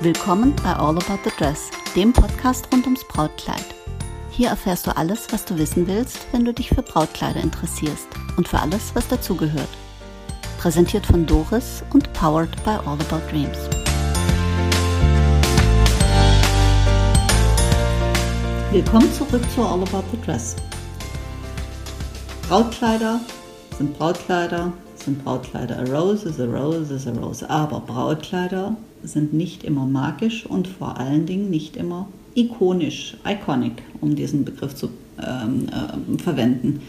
Willkommen bei All About the Dress, dem Podcast rund ums Brautkleid. Hier erfährst du alles, was du wissen willst, wenn du dich für Brautkleider interessierst und für alles, was dazugehört. Präsentiert von Doris und powered by All About Dreams. Willkommen zurück zu All About the Dress. Brautkleider sind Brautkleider, sind Brautkleider. A rose is a rose is a rose. Aber Brautkleider sind nicht immer magisch und vor allen Dingen nicht immer ikonisch, iconic, um diesen Begriff zu ähm, äh, verwenden.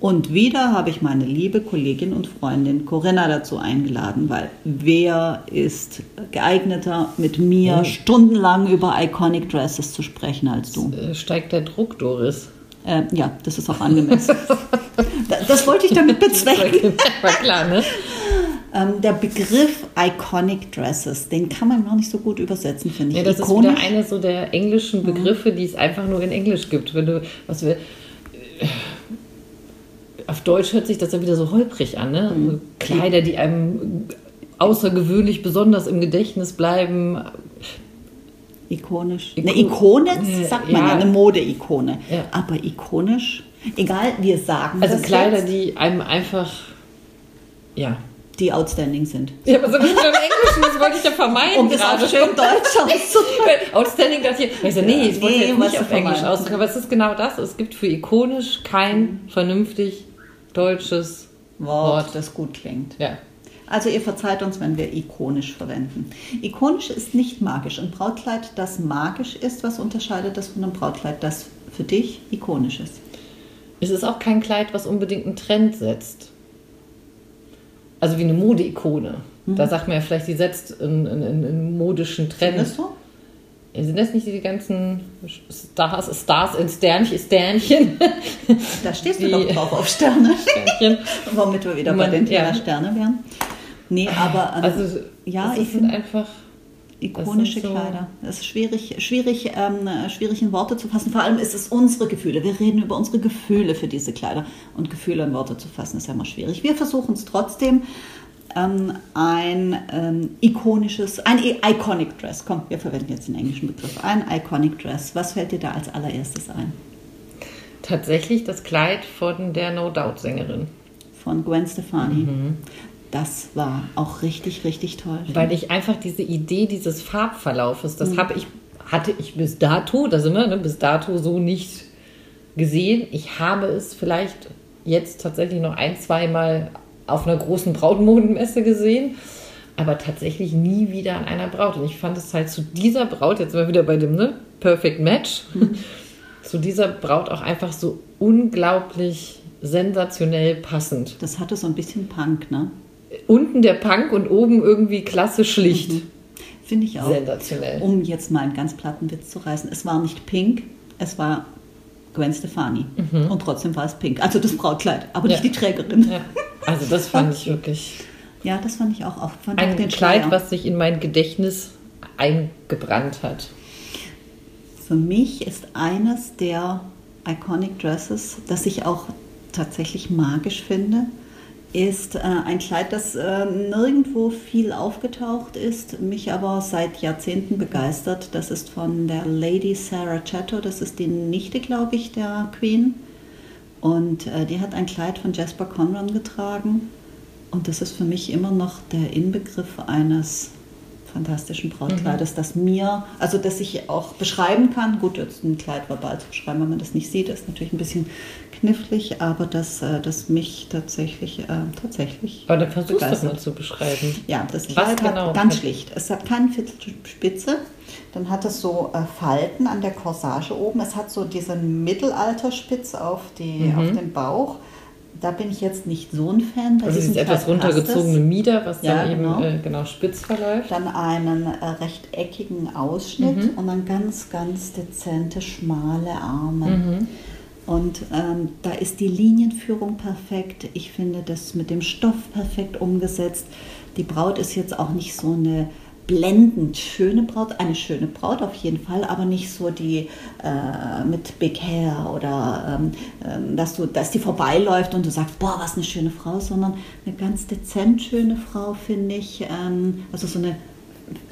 Und wieder habe ich meine liebe Kollegin und Freundin Corinna dazu eingeladen, weil wer ist geeigneter, mit mir oh. stundenlang über Iconic Dresses zu sprechen als du? Äh, steigt der Druck, Doris? Äh, ja, das ist auch angemessen. das wollte ich damit bezwecken. War klar, ne? Ähm, der Begriff Iconic Dresses, den kann man noch nicht so gut übersetzen, finde ich. Ja, das Ikonisch. ist wieder eine so der englischen. Begriffe, die es einfach nur in Englisch gibt. Wenn du, was wir, auf Deutsch hört sich das ja wieder so holprig an, ne? Mhm. Kleider, die einem außergewöhnlich besonders im Gedächtnis bleiben. Ikonisch. Ikon eine Ikone, sagt man ja, eine Modeikone. Ja. Aber ikonisch, egal, wir sagen Also Kleider, jetzt. die einem einfach, ja, die outstanding sind. Ja, aber so wie im Englischen, das wollte ich ja vermeiden. Um das gerade. auch schön Deutsch auszudrücken. outstanding dachte ich, ich so, nee, ich wollte nee, jetzt nicht auf Englisch ausdrücken, aber es ist genau das. Es gibt für ikonisch kein vernünftig deutsches Wort, Wort, das gut klingt. Ja. Also ihr verzeiht uns, wenn wir ikonisch verwenden. Ikonisch ist nicht magisch. Ein Brautkleid, das magisch ist, was unterscheidet das von einem Brautkleid, das für dich ikonisch ist? Es ist auch kein Kleid, was unbedingt einen Trend setzt also wie eine Modeikone. Mhm. Da sagt man ja vielleicht, die setzt einen, modischen Trend. Sind das so? Sind das nicht die ganzen Stars, Stars in Sternchen? Sternchen? Da stehst du die, doch drauf auf Sterne. Sternchen. Womit wir wieder Man, bei den Thema ja. Sterne wären. Nee, aber ähm, also, ja, ich finde einfach ikonische so Kleider. Das ist schwierig, schwierig, ähm, schwierig in Worte zu fassen. Vor allem ist es unsere Gefühle. Wir reden über unsere Gefühle für diese Kleider. Und Gefühle in Worte zu fassen ist ja immer schwierig. Wir versuchen es trotzdem. Ähm, ein ähm, ikonisches, ein Iconic Dress. Komm, wir verwenden jetzt den englischen Begriff. Ein Iconic Dress. Was fällt dir da als allererstes ein? Tatsächlich das Kleid von der No Doubt Sängerin. Von Gwen Stefani. Mhm das war auch richtig, richtig toll. Weil ich einfach diese Idee dieses Farbverlaufes, das mhm. habe ich, hatte ich bis dato, da sind wir, ne, bis dato so nicht gesehen. Ich habe es vielleicht jetzt tatsächlich noch ein, zwei Mal auf einer großen Brautmodenmesse gesehen, aber tatsächlich nie wieder an einer Braut. Und ich fand es halt zu dieser Braut, jetzt sind wir wieder bei dem ne, Perfect Match, mhm. zu dieser Braut auch einfach so unglaublich sensationell passend. Das hatte so ein bisschen Punk, ne? Unten der Punk und oben irgendwie klasse schlicht. Mhm. Finde ich auch. Sensationell. Um jetzt mal einen ganz platten Witz zu reißen. Es war nicht pink, es war Gwen Stefani. Mhm. Und trotzdem war es pink. Also das Brautkleid, aber ja. nicht die Trägerin. Ja. Also das fand ich wirklich. Ja, das fand ich auch. auch fand ein auch Kleid, was sich in mein Gedächtnis eingebrannt hat. Für mich ist eines der Iconic Dresses, das ich auch tatsächlich magisch finde, ist äh, ein Kleid, das äh, nirgendwo viel aufgetaucht ist, mich aber seit Jahrzehnten begeistert. Das ist von der Lady Sarah Chatto, das ist die Nichte, glaube ich, der Queen. Und äh, die hat ein Kleid von Jasper Conran getragen. Und das ist für mich immer noch der Inbegriff eines fantastischen Brautkleides, mhm. das mir, also das ich auch beschreiben kann. Gut, jetzt ein Kleid verbal zu beschreiben, wenn man das nicht sieht, ist natürlich ein bisschen knifflig, aber das, äh, das mich tatsächlich, äh, tatsächlich. Aber dann versuchst du das mal zu beschreiben. Ja, das Kleid genau hat ganz schlicht. Es hat keine Viertelspitze. Dann hat es so äh, Falten an der Corsage oben. Es hat so diese Mittelalterspitze auf, die, mhm. auf den Bauch da bin ich jetzt nicht so ein Fan. Bei also dieses etwas runtergezogene Mieder, was ja, dann eben genau. Äh, genau spitz verläuft. Dann einen äh, rechteckigen Ausschnitt mhm. und dann ganz, ganz dezente, schmale Arme. Mhm. Und ähm, da ist die Linienführung perfekt. Ich finde das mit dem Stoff perfekt umgesetzt. Die Braut ist jetzt auch nicht so eine blendend schöne Braut, eine schöne Braut auf jeden Fall, aber nicht so die äh, mit Big Hair oder ähm, ähm, dass du, dass die vorbeiläuft und du sagst, boah, was eine schöne Frau, sondern eine ganz dezent schöne Frau finde ich, ähm, also so eine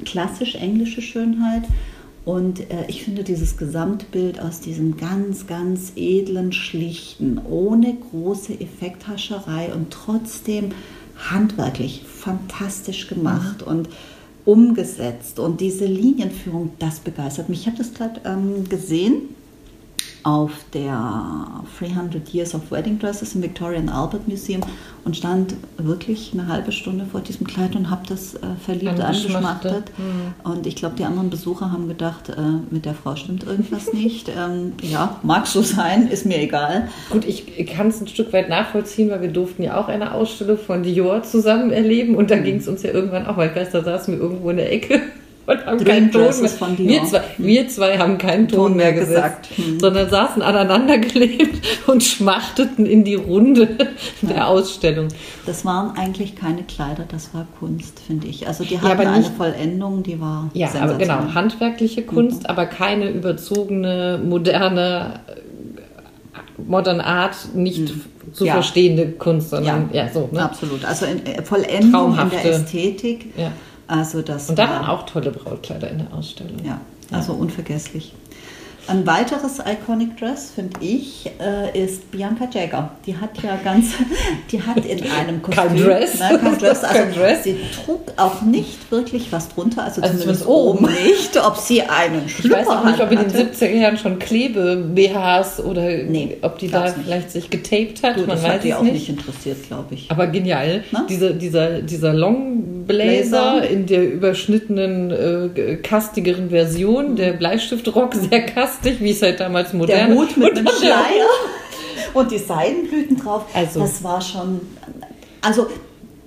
klassisch englische Schönheit. Und äh, ich finde dieses Gesamtbild aus diesem ganz, ganz edlen, schlichten, ohne große Effekthascherei und trotzdem handwerklich fantastisch gemacht mhm. und umgesetzt. Und diese Linienführung, das begeistert mich. Ich habe das gerade ähm, gesehen auf der 300 Years of Wedding Dresses im Victoria and Albert Museum und stand wirklich eine halbe Stunde vor diesem Kleid und habe das äh, verliebt angeschmachtet. Mhm. Und ich glaube, die anderen Besucher haben gedacht, äh, mit der Frau stimmt irgendwas nicht. Ähm, ja, mag so sein, ist mir egal. Gut, ich kann es ein Stück weit nachvollziehen, weil wir durften ja auch eine Ausstellung von Dior zusammen erleben und da mhm. ging es uns ja irgendwann auch, weil ich weiß, da saßen wir irgendwo in der Ecke und haben keinen Ton mehr. Von wir, zwei, wir zwei haben keinen Ton, Ton mehr gesagt, hm. sondern saßen aneinandergeklebt und schmachteten in die Runde ja. der Ausstellung. Das waren eigentlich keine Kleider, das war Kunst, finde ich. Also die hatten ja, eine Vollendung, die war Ja, aber genau, handwerkliche Kunst, mhm. aber keine überzogene, moderne Modern Art nicht mhm. zu ja. verstehende Kunst, sondern ja, ja so. Ne? Absolut. Also in, äh, Vollendung in der Ästhetik. Ja. Also das Und da waren auch tolle Brautkleider in der Ausstellung. Ja, also unvergesslich. Ein weiteres Iconic Dress, finde ich, äh, ist Bianca Jagger. Die hat ja ganz, die hat in einem Kostüm... Kein Dress. Nein, kein Dress. Also kein Dress. sie trug auch nicht wirklich was drunter, also, also zumindest oben nicht, ob sie einen Schlüpper Ich weiß auch nicht, ob in den 70er Jahren schon Klebe-BHs oder nee, ob die da vielleicht sich getaped hat. Du, Man das weiß hat die auch nicht interessiert, glaube ich. Aber genial. Diese, dieser, dieser Long Blazer in der überschnittenen, äh, kastigeren Version, mhm. der Bleistiftrock sehr kastig, wie es halt damals modern Der Hut mit und einem Schleier und die Seidenblüten drauf. Also, das war schon, also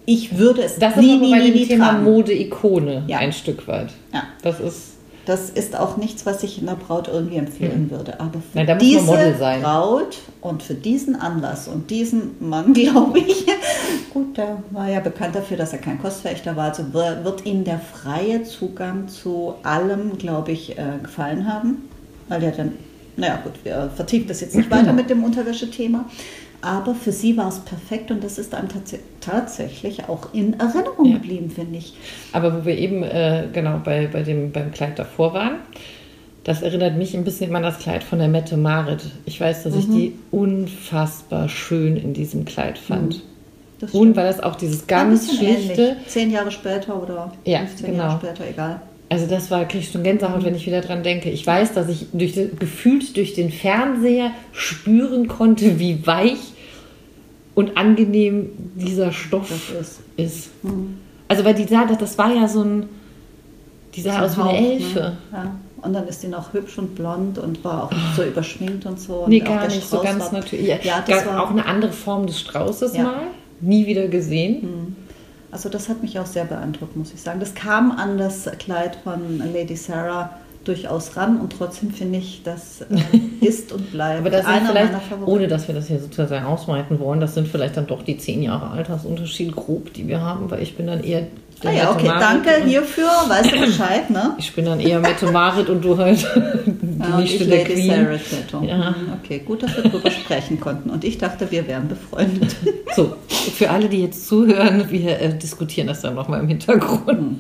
ich würde es das nie, ist nie, bei nie, dem nie Thema Mode-Ikone ja. ein Stück weit. Ja. Das ist das ist auch nichts, was ich einer Braut irgendwie empfehlen mhm. würde. Aber für Nein, diese Braut und für diesen Anlass und diesen Mann, glaube ich, gut, der war ja bekannt dafür, dass er kein Kostverächter war, also wird ihm der freie Zugang zu allem, glaube ich, äh, gefallen haben. Weil er dann, naja gut, wir vertiefen das jetzt nicht weiter mit dem Unterwäschethema. Aber für sie war es perfekt und das ist einem tats tatsächlich auch in Erinnerung ja. geblieben, finde ich. Aber wo wir eben äh, genau bei, bei dem, beim Kleid davor waren, das erinnert mich ein bisschen an das Kleid von der Mette Marit. Ich weiß, dass mhm. ich die unfassbar schön in diesem Kleid fand. Mhm. Und weil das auch dieses ganz schlichte. Ähnlich. Zehn Jahre später oder ja, 15 genau. Jahre später, egal. Also das war wirklich schon Gänsehaut, wenn ich wieder dran denke. Ich weiß, dass ich durch, gefühlt durch den Fernseher spüren konnte, wie weich und angenehm dieser Stoff ist. ist. Mhm. Also weil die sah, das war ja so ein, die sah aus wie eine ne? Elfe. Ne? Ja. Und dann ist die noch hübsch und blond und war auch nicht so überschminkt und so. Nee, und gar nicht so ganz natürlich. Ja, das war auch eine andere Form des Straußes ja. mal. Nie wieder gesehen. Mhm. Also das hat mich auch sehr beeindruckt, muss ich sagen. Das kam an das Kleid von Lady Sarah durchaus ran und trotzdem finde ich, das äh, ist und bleibt Aber das einer meiner Favoriten. Ohne dass wir das hier sozusagen ausweiten wollen, das sind vielleicht dann doch die zehn Jahre Altersunterschied grob, die wir haben, weil ich bin dann eher Ah ja, okay, danke hierfür, weißt du Bescheid, ne? Ich bin dann eher Mette Marit und du halt die ja, Nichte der Lady Queen. Sarah Tatum. Ja. Okay, gut, dass wir darüber sprechen konnten und ich dachte, wir wären befreundet. So, für alle, die jetzt zuhören, wir äh, diskutieren das dann nochmal im Hintergrund. Hm.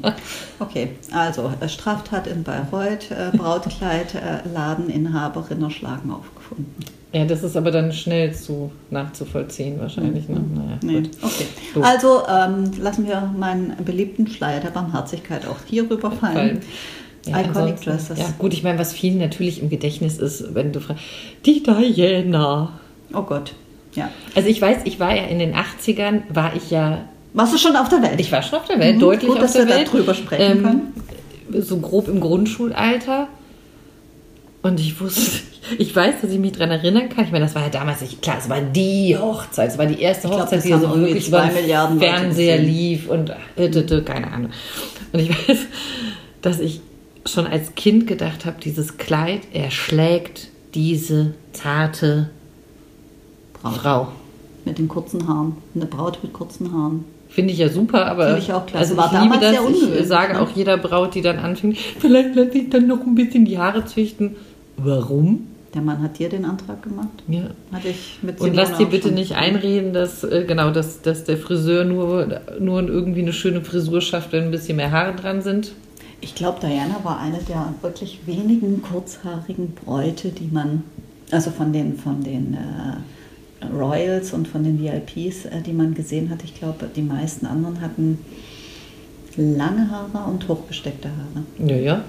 Okay, also äh, Straftat in Bayreuth, äh, Brautkleid, äh, Ladeninhaberin erschlagen aufgefunden. Ja, das ist aber dann schnell zu nachzuvollziehen wahrscheinlich. Ne? Naja, nee. Okay. So. Also ähm, lassen wir meinen beliebten Schleier der Barmherzigkeit auch hier rüberfallen. Ja, Iconic Dresses. Ja, gut, ich meine, was vielen natürlich im Gedächtnis ist, wenn du fragst, die Diana. Oh Gott, ja. Also ich weiß, ich war ja in den 80ern, war ich ja... Warst du schon auf der Welt? Ich war schon auf der Welt, mhm, deutlich gut, auf der Welt. dass wir darüber sprechen ähm, können. So grob im Grundschulalter. Und ich wusste, ich weiß, dass ich mich daran erinnern kann. Ich meine, das war ja damals nicht klar, es war die Hochzeit, es war die erste Hochzeit, glaub, die so wirklich über Milliarden Fernseher lief und äh, keine Ahnung. Und ich weiß, dass ich schon als Kind gedacht habe, dieses Kleid erschlägt diese zarte Braut. Frau. Mit den kurzen Haaren. Eine Braut mit kurzen Haaren. Finde ich ja super, aber Finde ich auch klasse. also war ich liebe das. Ich sage ne? auch jeder Braut, die dann anfängt, vielleicht lasse ich dann noch ein bisschen die Haare züchten. Warum? Der Mann hat dir den Antrag gemacht? Ja. Hatte ich mit Und lass dir bitte nicht einreden, dass, äh, genau, dass, dass der Friseur nur, nur irgendwie eine schöne Frisur schafft, wenn ein bisschen mehr Haare dran sind. Ich glaube, Diana war eine der wirklich wenigen kurzhaarigen Bräute, die man, also von den, von den äh, Royals und von den VIPs, äh, die man gesehen hat. Ich glaube, die meisten anderen hatten lange Haare und hochgesteckte Haare. Ja, ja.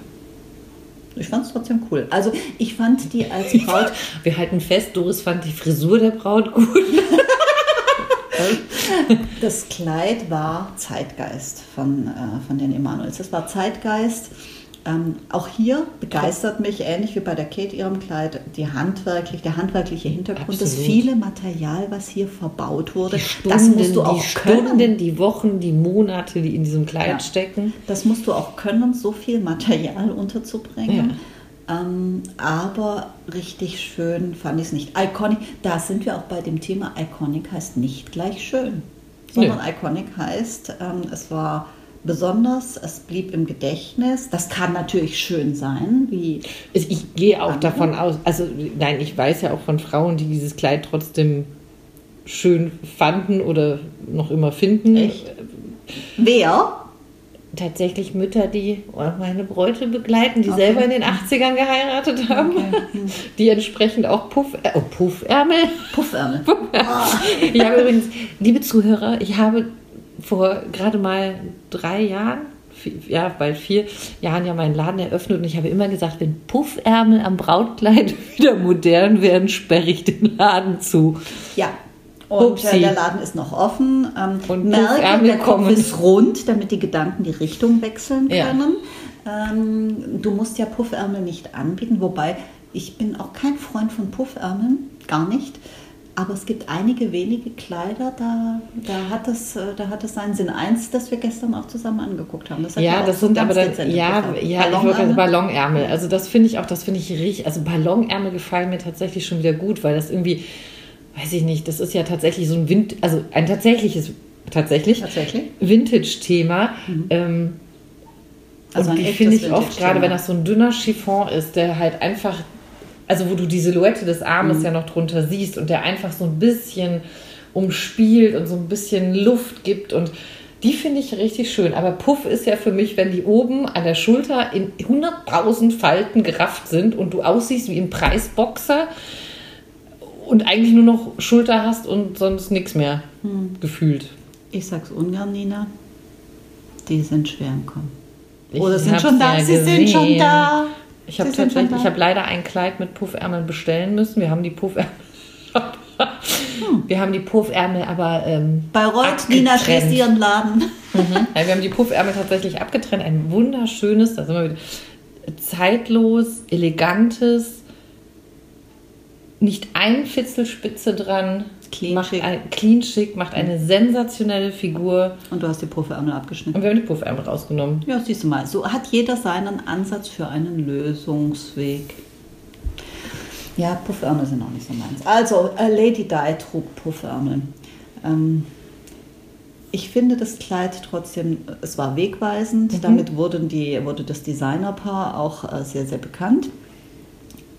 Ich fand es trotzdem cool. Also ich fand die als Braut. Wir halten fest, Doris fand die Frisur der Braut gut. das Kleid war Zeitgeist von, äh, von den Emanuels. Das war Zeitgeist. Ähm, auch hier begeistert mich, ähnlich wie bei der Kate ihrem Kleid, die handwerklich, der handwerkliche Hintergrund, Absolut. das viele Material, was hier verbaut wurde. Stunden, das musst du auch die können. Stunden, die Wochen, die Monate, die in diesem Kleid Ja. stecken. Das musst du auch können, so viel Material unterzubringen. Ähm, aber richtig schön fand ich es nicht. Iconic, da sind wir auch bei dem Thema Iconic heißt nicht gleich schön, sondern Iconic heißt, ähm, es war besonders, es blieb im Gedächtnis. Das kann natürlich schön sein, wie Ich, gehe auch Andere? davon aus, also nein, ich weiß ja auch von Frauen, die dieses Kleid trotzdem schön fanden oder noch immer finden. Echt? wer. Tatsächlich Mütter, die meine Bräute begleiten, die Okay. selber in den 80ern geheiratet haben, die entsprechend auch Puff, äh, oh, Puffärmel. Puffärmel. Ich habe übrigens, liebe Zuhörer, ich habe vor gerade mal drei Jahren, vier, ja, bald vier Jahren ja meinen Laden eröffnet und ich habe immer gesagt, wenn Puffärmel am Brautkleid wieder modern werden, sperre ich den Laden zu. Ja. Und äh, der Laden ist noch offen. Ähm, Und merke, Puffärmel der Kopf ist rund, damit die Gedanken die Richtung wechseln Ja. können. Ähm, du musst ja Puffärmel nicht anbieten, wobei ich bin auch kein Freund von Puffärmeln, gar nicht. Aber es gibt einige wenige Kleider, da, da, hat es, äh, da hat es seinen Sinn. Eins, das wir gestern auch zusammen angeguckt haben. Das hat Ja, das so sind aber dann, ja, ja, ich wollte gerade Ballonärmel? Ballonärmel. Also das finde ich auch, das finde ich richtig, also Ballonärmel gefallen mir tatsächlich schon wieder gut, weil das irgendwie, weiß ich nicht, das ist ja tatsächlich so ein Wind, also ein tatsächliches, tatsächlich, Tatsächlich? Vintage-Thema. Ähm, Also und die finde ich oft, gerade wenn das so ein dünner Chiffon ist, der halt einfach, also wo du die Silhouette des Mhm. Armes ja noch drunter siehst und der einfach so ein bisschen umspielt und so ein bisschen Luft gibt und die finde ich richtig schön. Aber Puff ist ja für mich, wenn die oben an der Schulter in 100.000 Falten gerafft sind und du aussiehst wie ein Preisboxer und eigentlich nur noch Schulter hast und sonst nichts mehr Hm. gefühlt. Ich sag's ungern, Nina. Die sind schwer im Kommen. Ich Oder sind schon da? Sie sind schon gesehen. da. Ich habe tatsächlich, ich habe leider ein Kleid mit Puffärmeln bestellen müssen. Wir haben die Puffärmel. Wir haben die Puffärmel aber ähm, Bayreuth, Nina schließt ihren Laden. Ja, wir haben die Puffärmel tatsächlich abgetrennt. Ein wunderschönes, da sind wir wieder, zeitlos, elegantes, nicht ein Fitzelspitze dran. Clean macht schick. Ein, clean schick, macht eine sensationelle Figur. Und du hast die Puffärmel abgeschnitten. Und wir haben die Puffärmel rausgenommen. Ja, siehst du mal. So hat jeder seinen Ansatz für einen Lösungsweg. Ja, Puffärmel sind auch nicht so meins. Also, äh, Lady Di trug Puffärmel. Ähm, ich finde das Kleid trotzdem, es war wegweisend. Damit wurden die, wurde das Designerpaar auch äh, sehr, sehr bekannt.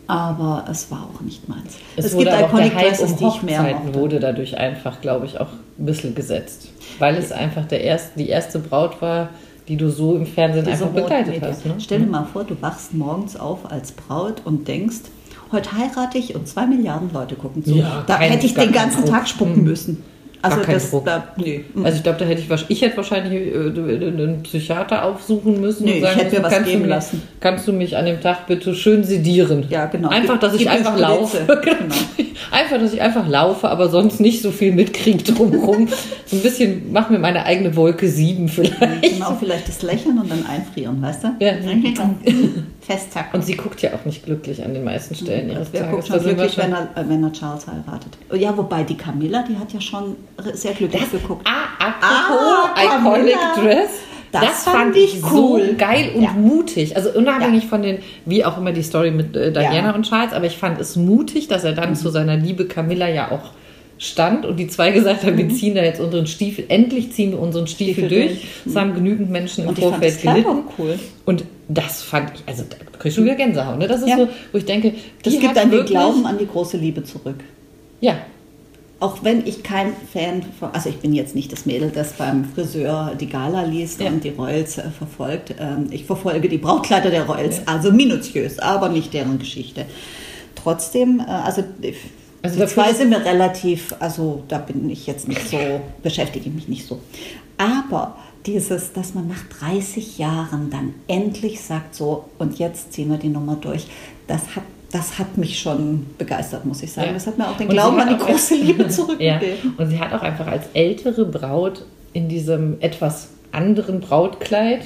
Aber es war auch nicht meins. Es, auch der Hype Dresses, um die ich mehr mochte. wurde dadurch einfach, glaube ich, auch ein bisschen gesetzt. Weil es einfach der erste, die erste Braut war, die du so im Fernsehen Diese einfach begleitet hast. Ne? Stell dir mal vor, du wachst morgens auf als Braut und denkst, heute heirate ich und zwei Milliarden Leute gucken zu. Ja, da hätte ich den ganzen. Tag spucken Mhm. müssen. Also das, Druck. da, nee. Also ich glaube, da hätte ich wahrscheinlich, ich hätte wahrscheinlich äh, einen Psychiater aufsuchen müssen Nee, und ich sagen hätte mir was kannst geben du lassen. Kannst du mich an dem Tag bitte schön sedieren? Ja, genau. Einfach, dass Gib- ich einfach laufe. Genau. Einfach, dass ich einfach laufe, aber sonst nicht so viel mitkriege drumherum. so ein bisschen, mach mir meine eigene Wolke 7 vielleicht. Genau, vielleicht das Lächeln und dann einfrieren, weißt du? Ja. Festzacken. Und sie guckt ja auch nicht glücklich an den meisten Stellen ihres Wer Tages. guckt Da schon glücklich, schon- wenn er, äh, wenn er Charles heiratet? Ja, wobei die Camilla, die hat ja schon sehr glücklich geguckt. Ah, apropos Ah, Iconic. Dress. Das, Das fand fand ich ich so cool. geil und Ja. mutig. Also unabhängig von den, wie auch immer die Story mit äh, Diana Ja. und Charles, aber ich fand es mutig, dass er dann zu seiner Liebe Camilla ja auch stand und die zwei gesagt haben, wir ziehen da jetzt unseren Stiefel, endlich ziehen wir unseren Stiefel, Stiefel durch. durch. Das haben genügend Menschen im Und Vorfeld das gelitten. cool. Und das fand ich, also da krieg ich schon wieder Gänsehaut. Ne? Das ist Ja. so, wo ich denke, Das gibt dann den wirklich- Glauben an die große Liebe zurück. Ja. Auch wenn ich kein Fan von, also ich bin jetzt nicht das Mädel, das beim Friseur die Gala liest Ja. und die Royals äh, verfolgt. Ähm, ich verfolge die Brautkleider der Royals, also minutiös, aber nicht deren Geschichte. Trotzdem, äh, also, die- Also die zwei sind mir relativ, also da bin ich jetzt nicht so, beschäftige ich mich nicht so. Aber dieses, dass man nach 30 Jahren dann endlich sagt, so, und jetzt ziehen wir die Nummer durch, das hat, das hat mich schon begeistert, muss ich sagen. Ja. Das hat mir auch den Glauben an die große Liebe Ja, zurückgegeben. und sie hat auch einfach als ältere Braut in diesem etwas anderen Brautkleid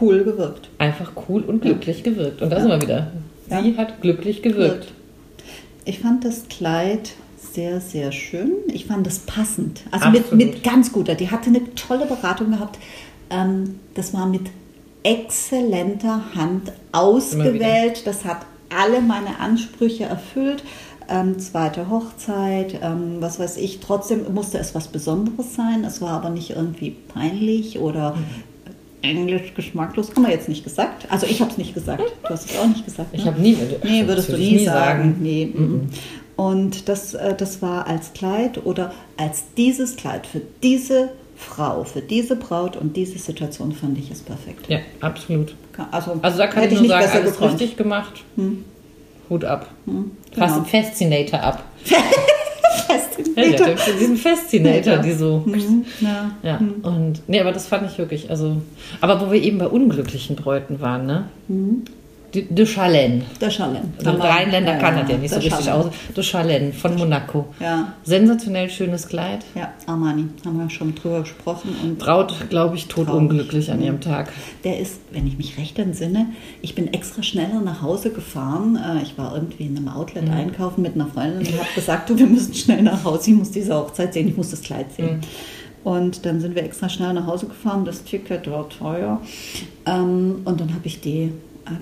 Cool gewirkt. einfach cool und glücklich gewirkt. Und da sind wir wieder. Ja. Sie hat glücklich gewirkt. Ich fand das Kleid sehr, sehr schön. Ich fand es passend. Also mit, Absolut. mit ganz guter. Die hatte eine tolle Beratung gehabt. Ähm, das war mit exzellenter Hand ausgewählt. Das hat alle meine Ansprüche erfüllt. Ähm, zweite Hochzeit, ähm, was weiß ich. Trotzdem musste es was Besonderes sein. Es war aber nicht irgendwie peinlich oder englisch geschmacklos. Haben wir jetzt nicht gesagt. Also ich habe es nicht gesagt. Du hast es auch nicht gesagt. Ich ne? habe nie. Nee, würdest du nie ich sagen. Nee. mhm. Und das, äh, das war als Kleid oder als dieses Kleid für diese Frau, für diese Braut und diese Situation fand ich es perfekt. Ja, absolut. Also, Also da kann ich nur sagen, alles gekonnt. richtig gemacht. Hut ab. genau. Fast Fascinator ab. Im Ja, diesen Fascinator, die so. Mhm, Ja. Ja, und nee, aber das fand ich wirklich, also, aber wo wir eben bei unglücklichen Bräuten waren, ne? De, de Chalène. Der Schallen. Also Rheinländer kann das ja nicht so der richtig aus. De Chalène von Monaco. Ja. Sensationell schönes Kleid. Ja, Armani, haben wir schon drüber gesprochen. Und Braut, glaube ich, tot Traurig. unglücklich an ihrem Tag. Der ist, wenn ich mich recht entsinne, ich bin extra schneller nach Hause gefahren. Äh, Ich war irgendwie in einem Outlet einkaufen mit einer Freundin und habe gesagt, du, wir müssen schnell nach Hause, ich muss diese Hochzeit sehen, ich muss das Kleid sehen. Und dann sind wir extra schnell nach Hause gefahren, das Ticket war teuer. Ähm, Und dann habe ich die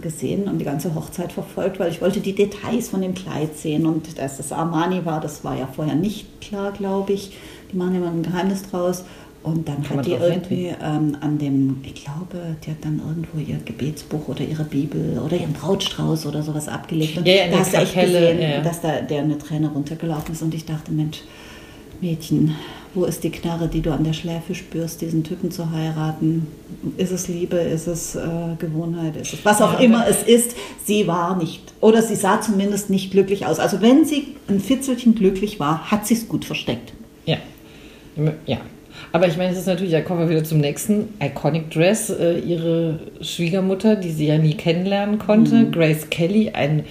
gesehen und die ganze Hochzeit verfolgt, weil ich wollte die Details von dem Kleid sehen. Und dass das Armani war, das war ja vorher nicht klar, glaube ich. Die machen immer ein Geheimnis draus. Und dann Kann hat die irgendwie ähm, an dem, ich glaube, die hat dann irgendwo ihr Gebetsbuch oder ihre Bibel oder ihren Brautstrauß oder sowas abgelegt. Und Ja, in da der hast du echt gesehen, ja. dass da der eine Träne runtergelaufen ist. Und ich dachte, Mensch, Mädchen, wo ist die Knarre, die du an der Schläfe spürst, diesen Typen zu heiraten? Ist es Liebe? Ist es äh, Gewohnheit? Ist es was auch Ja, immer es ist? Sie war nicht, oder sie sah zumindest nicht glücklich aus. Also wenn sie ein Fitzelchen glücklich war, hat sie es gut versteckt. Ja. Ja. Aber ich meine, es ist natürlich, da kommen wir wieder zum nächsten Iconic Dress. Äh, ihre Schwiegermutter, die sie ja nie kennenlernen konnte, Mhm. Grace Kelly, ein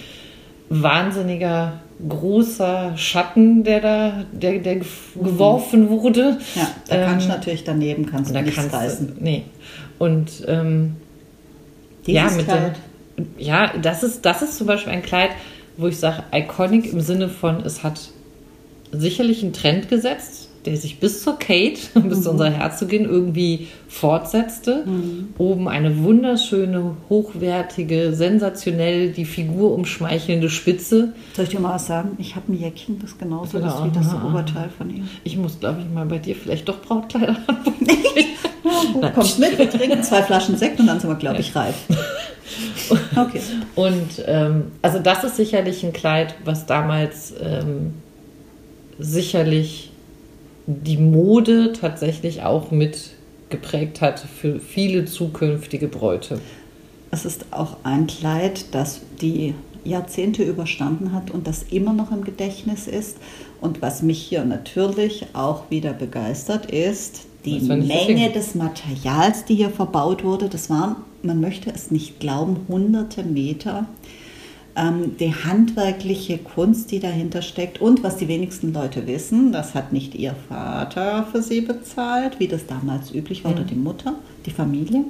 wahnsinniger großer Schatten, der da, der, der gef- geworfen wurde. Ja, da Ähm, kannst du natürlich daneben kannst du da nichts kannst reißen. nee. Und ähm, ja, mit Kleid. dem, ja, das ist, das ist zum Beispiel ein Kleid, wo ich sage, iconic im Sinne von, es hat sicherlich einen Trend gesetzt, der sich bis zur Kate, bis zu unserer Herzogin irgendwie fortsetzte. Oben eine wunderschöne, hochwertige, sensationell die Figur umschmeichelnde Spitze. Soll ich dir mal was sagen? Ich habe ein Jäckchen, das genauso Ja, ist wie das. Oberteil von ihr. Ich muss, glaube ich, mal bei dir vielleicht doch Brautkleider haben. Du kommst mit, wir trinken zwei Flaschen Sekt und dann sind wir, glaube ich, reif. Okay. Und ähm, also das ist sicherlich ein Kleid, was damals ähm, sicherlich die Mode tatsächlich auch mit geprägt hat für viele zukünftige Bräute. Es ist auch ein Kleid, das die Jahrzehnte überstanden hat und das immer noch im Gedächtnis ist. Und was mich hier natürlich auch wieder begeistert, ist die Menge des Materials, die hier verbaut wurde. Das waren, man möchte es nicht glauben, hunderte Meter. Ähm, die handwerkliche Kunst, die dahinter steckt und was die wenigsten Leute wissen, das hat nicht ihr Vater für sie bezahlt, wie das damals üblich war, oder die Mutter, die Familie,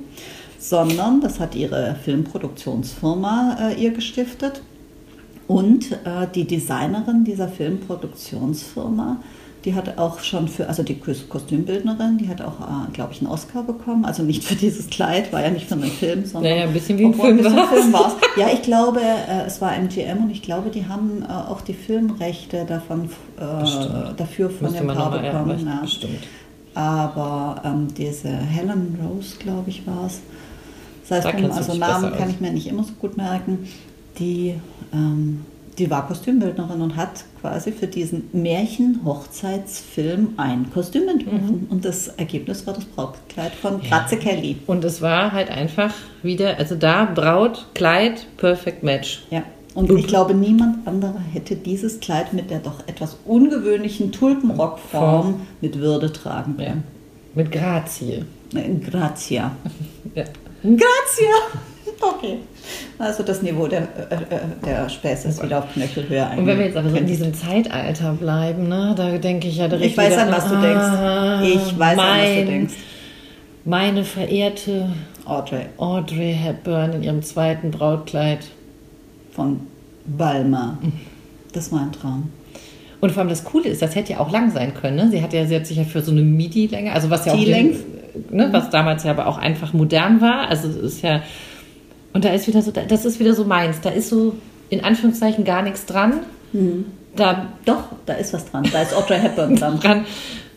sondern das hat ihre Filmproduktionsfirma äh, ihr gestiftet. Und äh, die Designerin dieser Filmproduktionsfirma, die hat auch schon für, also die Kos- Kostümbildnerin, die hat auch, äh, glaube ich, einen Oscar bekommen. Also nicht für dieses Kleid, war ja nicht für einen Film, sondern. Naja, ein bisschen wie ein Film war's. Film war's. Ja, ich glaube, äh, es war MGM und ich glaube, die haben äh, auch die Filmrechte davon, äh, dafür von Müsste dem Paar bekommen. aber ja. bestimmt. Aber ähm, diese Helen Rose, glaube ich, war es. Das heißt, Da also Namen kann ich mir nicht immer so gut merken. Die, ähm, die war Kostümbildnerin und hat quasi für diesen Märchen-Hochzeitsfilm ein Kostüm entworfen. Und das Ergebnis war das Brautkleid von Grazie Kelly. Und es war halt einfach wieder, also da Braut, Kleid, Perfect Match. Ja. Und ich glaube, niemand anderer hätte dieses Kleid mit der doch etwas ungewöhnlichen Tulpenrockform mit Würde tragen Ja. können. Mit Grazie. Äh, Grazia. Ja. Grazia! Okay. Also das Niveau der, äh, äh, der Späße ist wieder auf Knöchelhöhe Und wenn wir jetzt aber so in diesem Zeitalter bleiben, ne, da denke ich ja direkt Ich weiß, wieder, an was du ah, denkst. Ich weiß, an was mein, du denkst. Meine verehrte Audrey Audrey Hepburn in ihrem zweiten Brautkleid. von Balmer. Das war ein Traum. Und vor allem das Coole ist, das hätte ja auch lang sein können. Ne? Sie hat ja, sie hat sich ja für so eine Midi-Länge, also was ja auch den- ne, was damals ja aber auch einfach modern war. Also es ist ja und da ist wieder so, das ist wieder so meins. Da ist so in Anführungszeichen gar nichts dran. Da Doch, da ist was dran. Da ist Audrey Hepburn dran. dran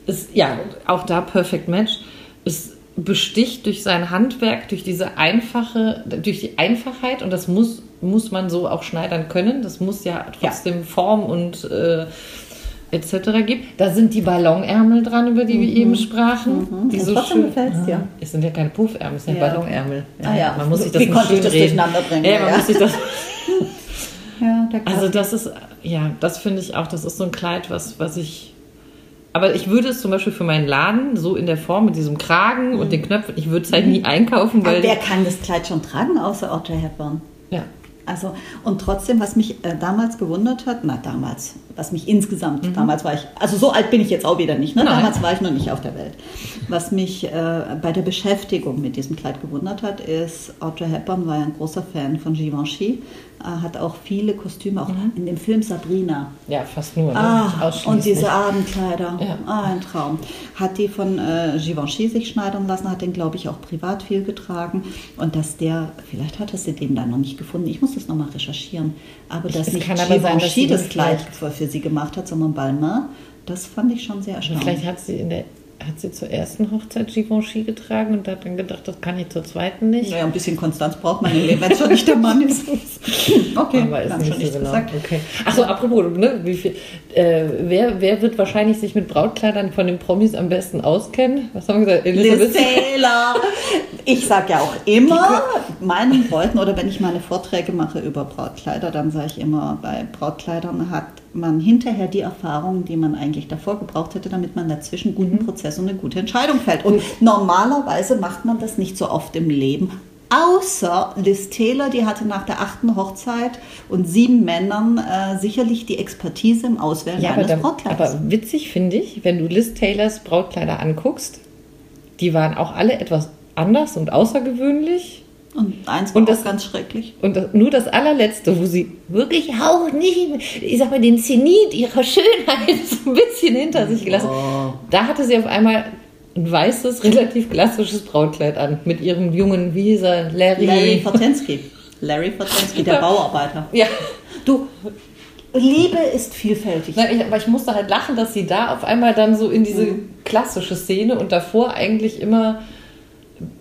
ist ja auch da Perfect Match. Es besticht durch sein Handwerk, durch diese einfache, durch die Einfachheit und das muss muss man so auch schneidern können. Das muss ja trotzdem Form und äh, etc. geben. Da sind die Ballonärmel dran, über die wir eben sprachen. Die Und so trotzdem schön, gefällt's dir. Ah, Es sind ja keine Puffärmel, es sind Ja. Ballonärmel. Ah ja. Man muss sich das Wie nicht konnte ich das reden. durcheinander bringen? Ja, man Ja. muss sich das Ja, der also das ist, ja, das finde ich auch, das ist so ein Kleid, was, was ich. Aber ich würde es zum Beispiel für meinen Laden so in der Form mit diesem Kragen und den Knöpfen, ich würde es halt nie einkaufen, Aber weil. wer kann das Kleid schon tragen, außer Audrey Hepburn? ja. Also, und trotzdem, was mich äh, damals gewundert hat, na damals, was mich insgesamt, damals war ich, also so alt bin ich jetzt auch wieder nicht, ne? Nein. damals war ich noch nicht auf der Welt. Was mich äh, bei der Beschäftigung mit diesem Kleid gewundert hat, ist, Audrey Hepburn war ja ein großer Fan von Givenchy, äh, hat auch viele Kostüme, auch in dem Film Sabrina. ja, fast nur. Ne? Ah, und diese Abendkleider, Ja. ah, ein Traum. Hat die von äh, Givenchy sich schneidern lassen, hat den, glaube ich, auch privat viel getragen. Und dass der, vielleicht hatte sie den da noch nicht gefunden, ich muss das nochmal recherchieren, aber dass es nicht Givenchy das Kleid für, für sie gemacht hat, sondern Balmain, das fand ich schon sehr erstaunlich. Vielleicht hat sie in der hat sie zur ersten Hochzeit Givenchy getragen und hat dann gedacht, das kann ich zur zweiten nicht. Naja, ein bisschen Konstanz braucht man im Leben, wenn es schon nicht der Mann ist. Okay, Aber ist nicht schon so genau. gesagt. Okay. Achso, apropos, ne, wie viel, äh, wer, wer wird wahrscheinlich sich mit Brautkleidern von den Promis am besten auskennen? Was haben wir gesagt? Liz Elizabeth? Taylor. Ich sage ja auch immer meinen Leuten oder wenn ich meine Vorträge mache über Brautkleider, dann sage ich immer, bei Brautkleidern hat man hinterher die Erfahrungen, die man eigentlich davor gebraucht hätte, damit man dazwischen einen Mhm. guten Prozess und eine gute Entscheidung fällt. Und normalerweise macht man das nicht so oft im Leben. Außer Liz Taylor, die hatte nach der achten Hochzeit und sieben Männern äh, sicherlich die Expertise im Auswählen Ja, eines dann, Brautkleides. aber witzig finde ich, wenn du Liz Taylors Brautkleider anguckst, die waren auch alle etwas anders und außergewöhnlich. Und eins war und das- auch ganz schrecklich. Und das, nur das allerletzte, wo sie wirklich auch nicht, ich sag mal, den Zenit ihrer Schönheit so ein bisschen hinter sich gelassen. Oh. Da hatte sie auf einmal ein weißes, relativ klassisches Brautkleid an mit ihrem jungen, wie hieß er, Larry. Larry Fortensky. Larry Fortensky, der Bauarbeiter. Ja, Du, Liebe ist vielfältig. Nein, ich, aber ich musste halt lachen, dass sie da auf einmal dann so in diese Mhm. klassische Szene und davor eigentlich immer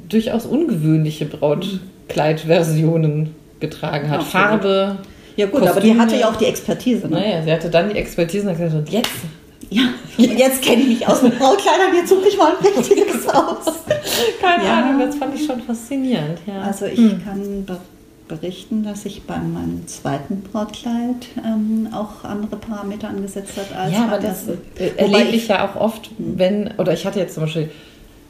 durchaus ungewöhnliche Brautkleidversionen getragen hat. Absolut. Farbe. Ja gut, aber die Kostüme. hatte ja auch die Expertise. Ne? Naja, sie hatte dann die Expertise und hat gesagt, und jetzt Ja, jetzt kenne ich mich aus mit Brautkleidern, jetzt suche ich mal ein richtiges aus. Keine Ja. Ahnung, das fand ich schon faszinierend. Ja. Also ich kann be berichten, dass ich bei meinem zweiten Brautkleid ähm, auch andere Parameter angesetzt hat als ja, aber das äh, erlebe ich ja auch oft, wenn, oder ich hatte jetzt zum Beispiel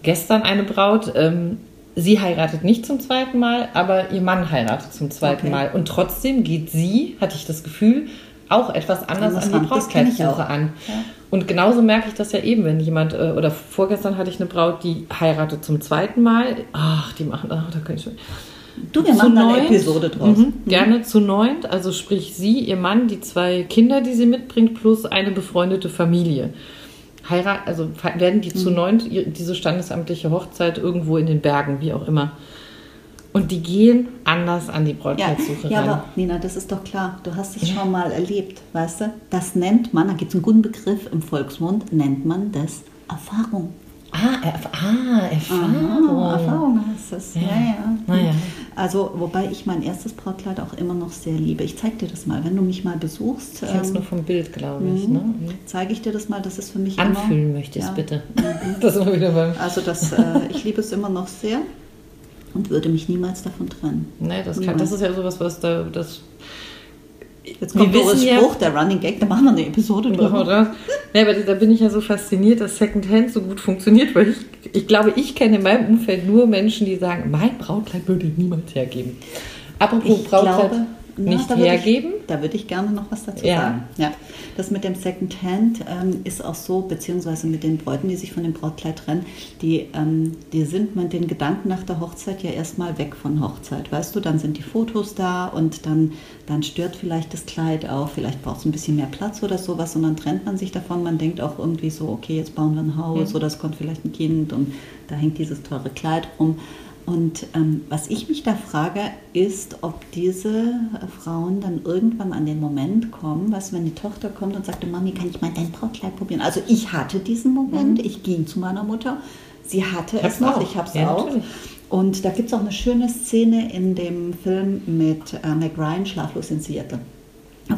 gestern eine Braut, ähm, sie heiratet nicht zum zweiten Mal, aber ihr Mann heiratet zum zweiten Okay. Mal. Und trotzdem geht sie, hatte ich das Gefühl, auch etwas anders an die Brautkleidsuche an. Ja. Und genauso merke ich das ja eben, wenn jemand, äh, oder vorgestern hatte ich eine Braut, die heiratet zum zweiten Mal. Ach, die machen, ach, da kann ich schon. Du, wir zu machen da eine neunt. Episode draus. Mhm, gerne zu neunt, also sprich sie, ihr Mann, die zwei Kinder, die sie mitbringt, plus eine befreundete Familie. Heirat, also werden die Mhm. zu neunt ihr- diese standesamtliche Hochzeit irgendwo in den Bergen, wie auch immer. Und die gehen anders an die Ja, Brautkleidsuche ja, ran. aber Nina, das ist doch klar. Du hast es schon mal erlebt, weißt du? Das nennt man, da gibt es einen guten Begriff im Volksmund, nennt man das Erfahrung. Ah, Erf ah Erfahrung. Aha, Erfahrung heißt es. Ja, ja. Naja. Also, wobei ich mein erstes Brautkleid auch immer noch sehr liebe. Ich zeig dir das mal, wenn du mich mal besuchst. Ich kenne es ähm, nur vom Bild, glaube ich. mhm. Ne? zeige ich dir das mal, das ist für mich Anfühlen immer, möchte ich es ja. bitte. Das ist immer wieder beim. Also das, äh, ich liebe es immer noch sehr und würde mich niemals davon trennen. Ne, das, kann, das ist ja sowas, was da. Das, Jetzt kommt Doris wissen ja- Spruch, der Running Gag, da machen wir eine Episode drüber. oder? Ne, aber da bin ich ja so fasziniert, dass Secondhand so gut funktioniert, weil ich, ich glaube, ich kenne in meinem Umfeld nur Menschen, die sagen, mein Brautkleid würde ich niemals hergeben. Apropos Ich Brautkleid glaube, na, nicht da würde hergeben. Ich, da würde ich gerne noch was dazu Ja. sagen. Ja, das mit dem Secondhand ähm, ist auch so, beziehungsweise mit den Bräuten, die sich von dem Brautkleid trennen, die, ähm, die sind mit den Gedanken nach der Hochzeit ja erstmal weg von Hochzeit. Weißt du, dann sind die Fotos da und dann, dann stört vielleicht das Kleid auch, vielleicht braucht es ein bisschen mehr Platz oder sowas und dann trennt man sich davon. Man denkt auch irgendwie so, okay, jetzt bauen wir ein Haus oder es kommt vielleicht ein Kind und da hängt dieses teure Kleid rum. Und ähm, was ich mich da frage, ist, ob diese Frauen dann irgendwann an den Moment kommen, was wenn die Tochter kommt und sagt, "Du, Mami, kann ich mal dein Brautkleid probieren? Also ich hatte diesen Moment, ich ging zu meiner Mutter, sie hatte es noch, auch. ich habe es Ja, auch. natürlich. Und da gibt es auch eine schöne Szene in dem Film mit äh, Meg Ryan, Schlaflos in Seattle.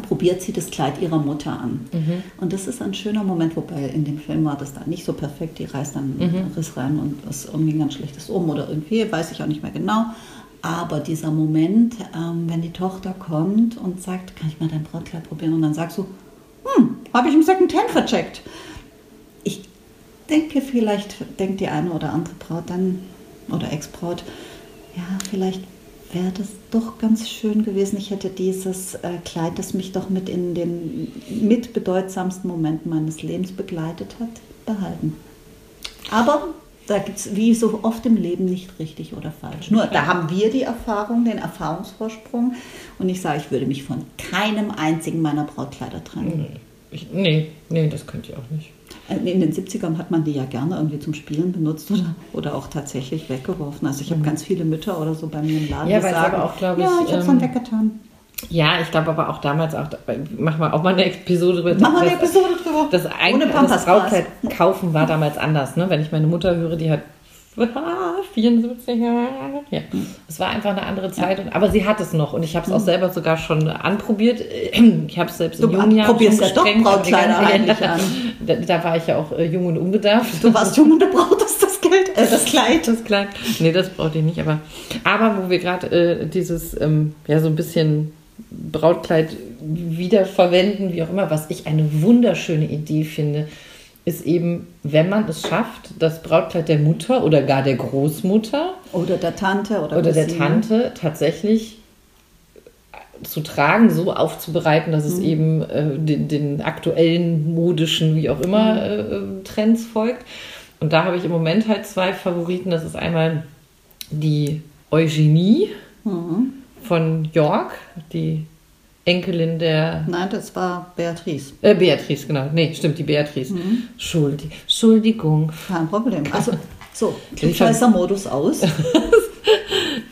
Probiert sie das Kleid ihrer Mutter an. Mhm. Und das ist ein schöner Moment, wobei in dem Film war das da nicht so perfekt. Die reißt dann Mhm. einen Riss rein und ist irgendwie ein ganz schlechtes um oder irgendwie, weiß ich auch nicht mehr genau. Aber dieser Moment, ähm, wenn die Tochter kommt und sagt, kann ich mal dein Brautkleid probieren? Und dann sagst du, hm, habe ich im Second Hand vercheckt. Ich denke, vielleicht denkt die eine oder andere Braut dann oder Ex-Braut, ja, vielleicht wäre das doch ganz schön gewesen. Ich hätte dieses äh, Kleid, das mich doch mit in den mitbedeutsamsten Momenten meines Lebens begleitet hat, behalten. Aber da gibt es wie so oft im Leben nicht richtig oder falsch. Nur da haben wir die Erfahrung, den Erfahrungsvorsprung. Und ich sage, ich würde mich von keinem einzigen meiner Brautkleider trennen. Ich, nee, nee, das könnt ihr auch nicht. Äh, In den 70ern hat man die ja gerne irgendwie zum Spielen benutzt oder, oder auch tatsächlich weggeworfen. Also ich habe ganz viele Mütter oder so bei mir im Laden, Mhm. Ja, die sagen, aber auch, glaub ja, ich, ich habe es ähm, dann weggetan. Ja, ich glaube aber auch damals auch, machen wir auch mal eine Episode drüber. Machen wir eine Episode drüber. Das, Ohne eigene. Brautkleid kaufen war damals anders. Ne? Wenn ich meine Mutter höre, die hat 74 Jahre. Ja. Es war einfach eine andere Zeit. Und, aber sie hat es noch. Und ich habe es auch selber sogar schon anprobiert. Ich habe es selbst in Du jungen Jahren probierst ja doch Brautkleider eigentlich an. Da, da war ich ja auch äh, jung und unbedarft. Du warst jung und du brauchtest das Geld, äh, das Kleid. Das Kleid. Nee, das brauchte ich nicht. Aber, aber wo wir gerade äh, dieses, ähm, ja, so ein bisschen Brautkleid wiederverwenden, wie auch immer, was ich eine wunderschöne Idee finde, ist eben, wenn man es schafft, das Brautkleid der Mutter oder gar der Großmutter Oder der Tante oder, oder der. Tante tatsächlich zu tragen, so aufzubereiten, dass es eben äh, den, den aktuellen modischen, wie auch immer, äh, Trends folgt. Und da habe ich im Moment halt zwei Favoriten. Das ist einmal die Eugenie von York, die Enkelin der Nein, das war Beatrice. äh, Beatrice, genau. Nee, stimmt, die Beatrice. Schuldi Entschuldigung. Kein Problem. Also, so, Ich Klugscheißer-Modus aus.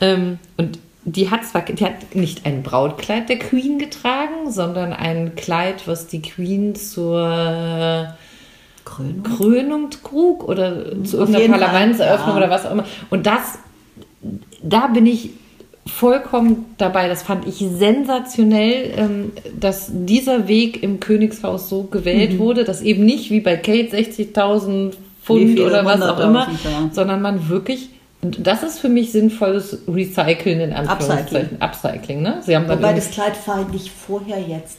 Ähm, und die hat zwar, die hat nicht ein Brautkleid der Queen getragen, sondern ein Kleid, was die Queen zur Krönung. Krönung trug oder zu irgendeiner Parlamentseröffnung ja. oder was auch immer. Und das, da bin ich vollkommen dabei. Das fand ich sensationell, ähm, dass dieser Weg im Königshaus so gewählt Mhm. wurde, dass eben nicht wie bei Kate 60.000 Wie Pfund oder was auch immer, ja. sondern man wirklich und das ist für mich sinnvolles Recyceln in Anführungszeichen. Upcycling. Upcycling, ne? Sie haben Wobei das Kleid fand ich vorher jetzt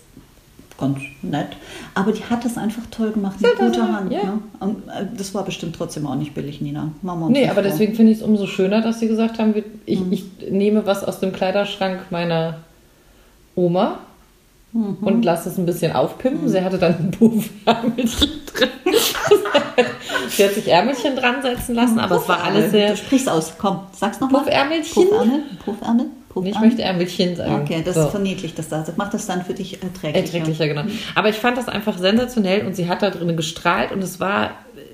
ganz nett. Aber die hat das einfach toll gemacht mit Ja, guter ja, Hand. ja. Ne? Und äh, das war bestimmt trotzdem auch nicht billig, Nina. Uns Nee, aber vor. deswegen finde ich es umso schöner, dass sie gesagt haben, ich, Mhm. ich nehme was aus dem Kleiderschrank meiner Oma Mhm. und lasse es ein bisschen aufpimpen. Sie hatte dann ein Puffärmelchen drin. sie hat sich Ärmelchen dran setzen lassen, aber es war alles sehr... Du sprichst aus. Komm, sag's nochmal. Puffärmelchen? Puffärmel? Puffärmel? Puffärmel? Ich möchte Ärmelchen sagen. Okay, das So. verniedlicht das da. Macht das dann für dich erträglicher. Erträglicher, genau. Aber ich fand das einfach sensationell und sie hat da drin gestrahlt und es war,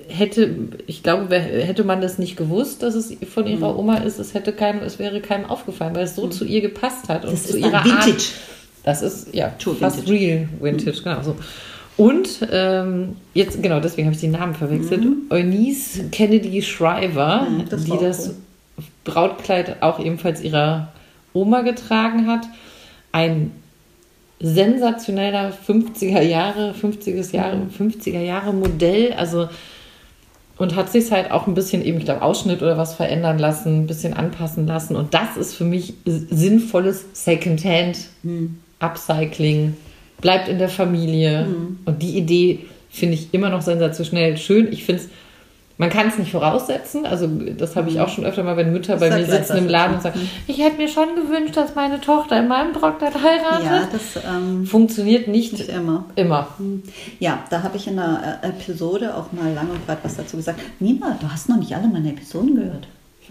hätte, ich glaube, hätte man das nicht gewusst, dass es von Mhm. ihrer Oma ist, es hätte keinem, es wäre keinem aufgefallen, weil es so zu ihr gepasst hat und Das zu ist ihrer Vintage. Art. Das ist ja True fast Vintage. real Vintage, genau so. Und ähm, jetzt, genau, deswegen habe ich den Namen verwechselt. Eunice Kennedy Shriver, Mhm, das die das cool. Brautkleid auch ebenfalls ihrer Oma getragen hat. Ein sensationeller 50er Jahre, 50er Jahre, 50er Jahre Modell, also und hat sich halt auch ein bisschen eben, ich glaube, Ausschnitt oder was verändern lassen, ein bisschen anpassen lassen. Und das ist für mich sinnvolles Secondhand Upcycling, bleibt in der Familie. Und die Idee finde ich immer noch sensationell schön. Ich finde es, man kann es nicht voraussetzen. Also, das habe ich auch schon öfter mal, wenn Mütter bei mir sitzen im Laden und sagen, ich hätte mir schon gewünscht, dass meine Tochter in meinem Brautkleid heiratet. Ja, das ähm, Funktioniert nicht nicht immer. immer. Ja, da habe ich in einer äh, Episode auch mal lang und breit was dazu gesagt. Nima, du hast noch nicht alle meine Episoden gehört.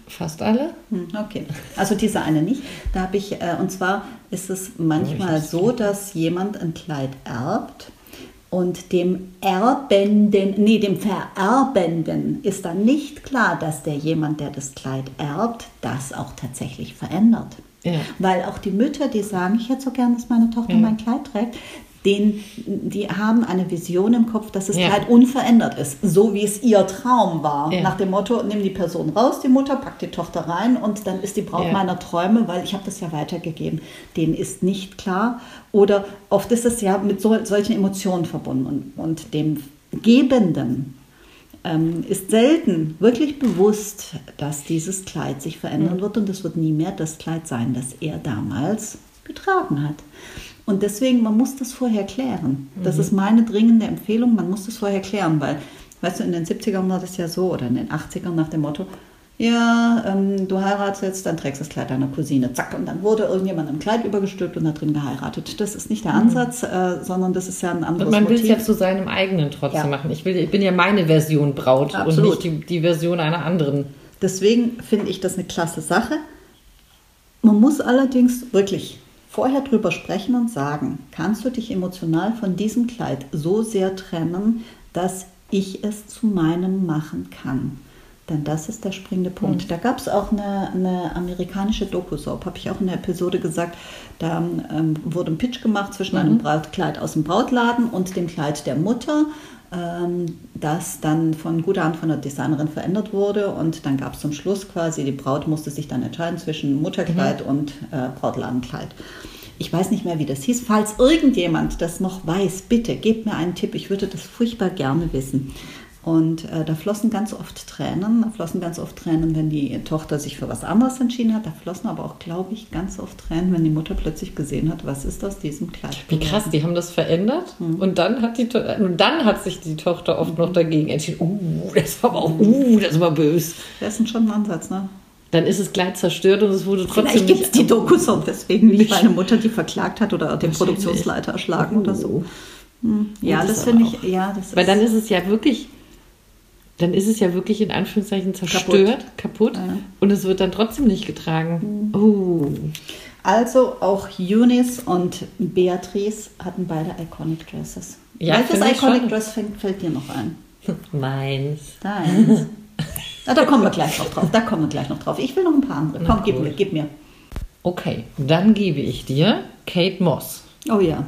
Fast alle. Okay, also diese eine nicht. Da habe ich, äh, und zwar ist es manchmal so, dass jemand ein Kleid erbt und dem Erbenden, nee, dem Vererbenden ist dann nicht klar, dass der jemand, der das Kleid erbt, das auch tatsächlich verändert. Ja. Weil auch die Mütter, die sagen, ich hätte so gern, dass meine Tochter Ja. mein Kleid trägt, den, die haben eine Vision im Kopf, dass das Ja. Kleid unverändert ist, so wie es ihr Traum war. Ja. Nach dem Motto, nimm die Person raus, die Mutter, pack die Tochter rein und dann ist die Braut Ja. meiner Träume, weil ich habe das ja weitergegeben. Denen ist nicht klar. Oder oft ist es ja mit so, solchen Emotionen verbunden und, und dem Gebenden ähm, ist selten wirklich bewusst, dass dieses Kleid sich verändern wird und es wird nie mehr das Kleid sein, das er damals getragen hat. Und deswegen, man muss das vorher klären. Das ist meine dringende Empfehlung, man muss das vorher klären, weil, weißt du, in den 70ern war das ja so oder in den 80ern nach dem Motto, ja, ähm, du heiratest jetzt, dann trägst du das Kleid deiner Cousine, zack, und dann wurde irgendjemand im Kleid übergestülpt und da drin geheiratet. Das ist nicht der Ansatz, äh, sondern das ist ja ein anderes Und man will es ja zu seinem eigenen trotzdem Ja. machen. Ich, will, ich bin ja meine Version Braut und Absolut. nicht die, die Version einer anderen. Deswegen finde ich das eine klasse Sache. Man muss allerdings wirklich vorher drüber sprechen und sagen, kannst du dich emotional von diesem Kleid so sehr trennen, dass ich es zu meinem machen kann? Denn das ist der springende Punkt. Da gab es auch eine, eine amerikanische Doku-Soap, habe ich auch in der Episode gesagt. Da ähm, wurde ein Pitch gemacht zwischen einem Brautkleid aus dem Brautladen und dem Kleid der Mutter, das dann von guter Hand von der Designerin verändert wurde. Und dann gab es zum Schluss quasi, die Braut musste sich dann entscheiden zwischen Mutterkleid und äh, Brautladenkleid. Ich weiß nicht mehr, wie das hieß. Falls irgendjemand das noch weiß, bitte gebt mir einen Tipp. Ich würde das furchtbar gerne wissen. Und äh, da flossen ganz oft Tränen. Da flossen ganz oft Tränen, wenn die Tochter sich für was anderes entschieden hat. Da flossen aber auch, glaube ich, ganz oft Tränen, wenn die Mutter plötzlich gesehen hat, was ist aus diesem Kleid. Wie krass, die haben das verändert und dann hat die und dann hat sich die Tochter oft noch dagegen entschieden. Uh, das war aber auch, uh, das war böse. Das ist schon ein Ansatz, ne? Dann ist es gleich zerstört und es wurde trotzdem Vielleicht gibt es die Dokus auch deswegen nicht, Nicht. weil eine Mutter die verklagt hat oder den. Produktionsleiter erschlagen oder so. Hm. Oh, Ja, das das, finde ich, ja, das Weil dann ist es ja wirklich, dann ist es ja wirklich in Anführungszeichen zerstört, kaputt, Ja. Mhm. und es wird dann trotzdem nicht getragen. Oh. Also auch Eunice und Beatrice hatten beide Iconic Dresses. Ja, Welches Iconic schon. Dress fällt, fällt dir noch ein? Meins. Deins. Na, da kommen wir gleich noch drauf. Da kommen wir gleich noch drauf. Ich will noch ein paar andere. Na Komm, gib mir, gib mir. Okay, dann gebe ich dir Kate Moss. Oh ja.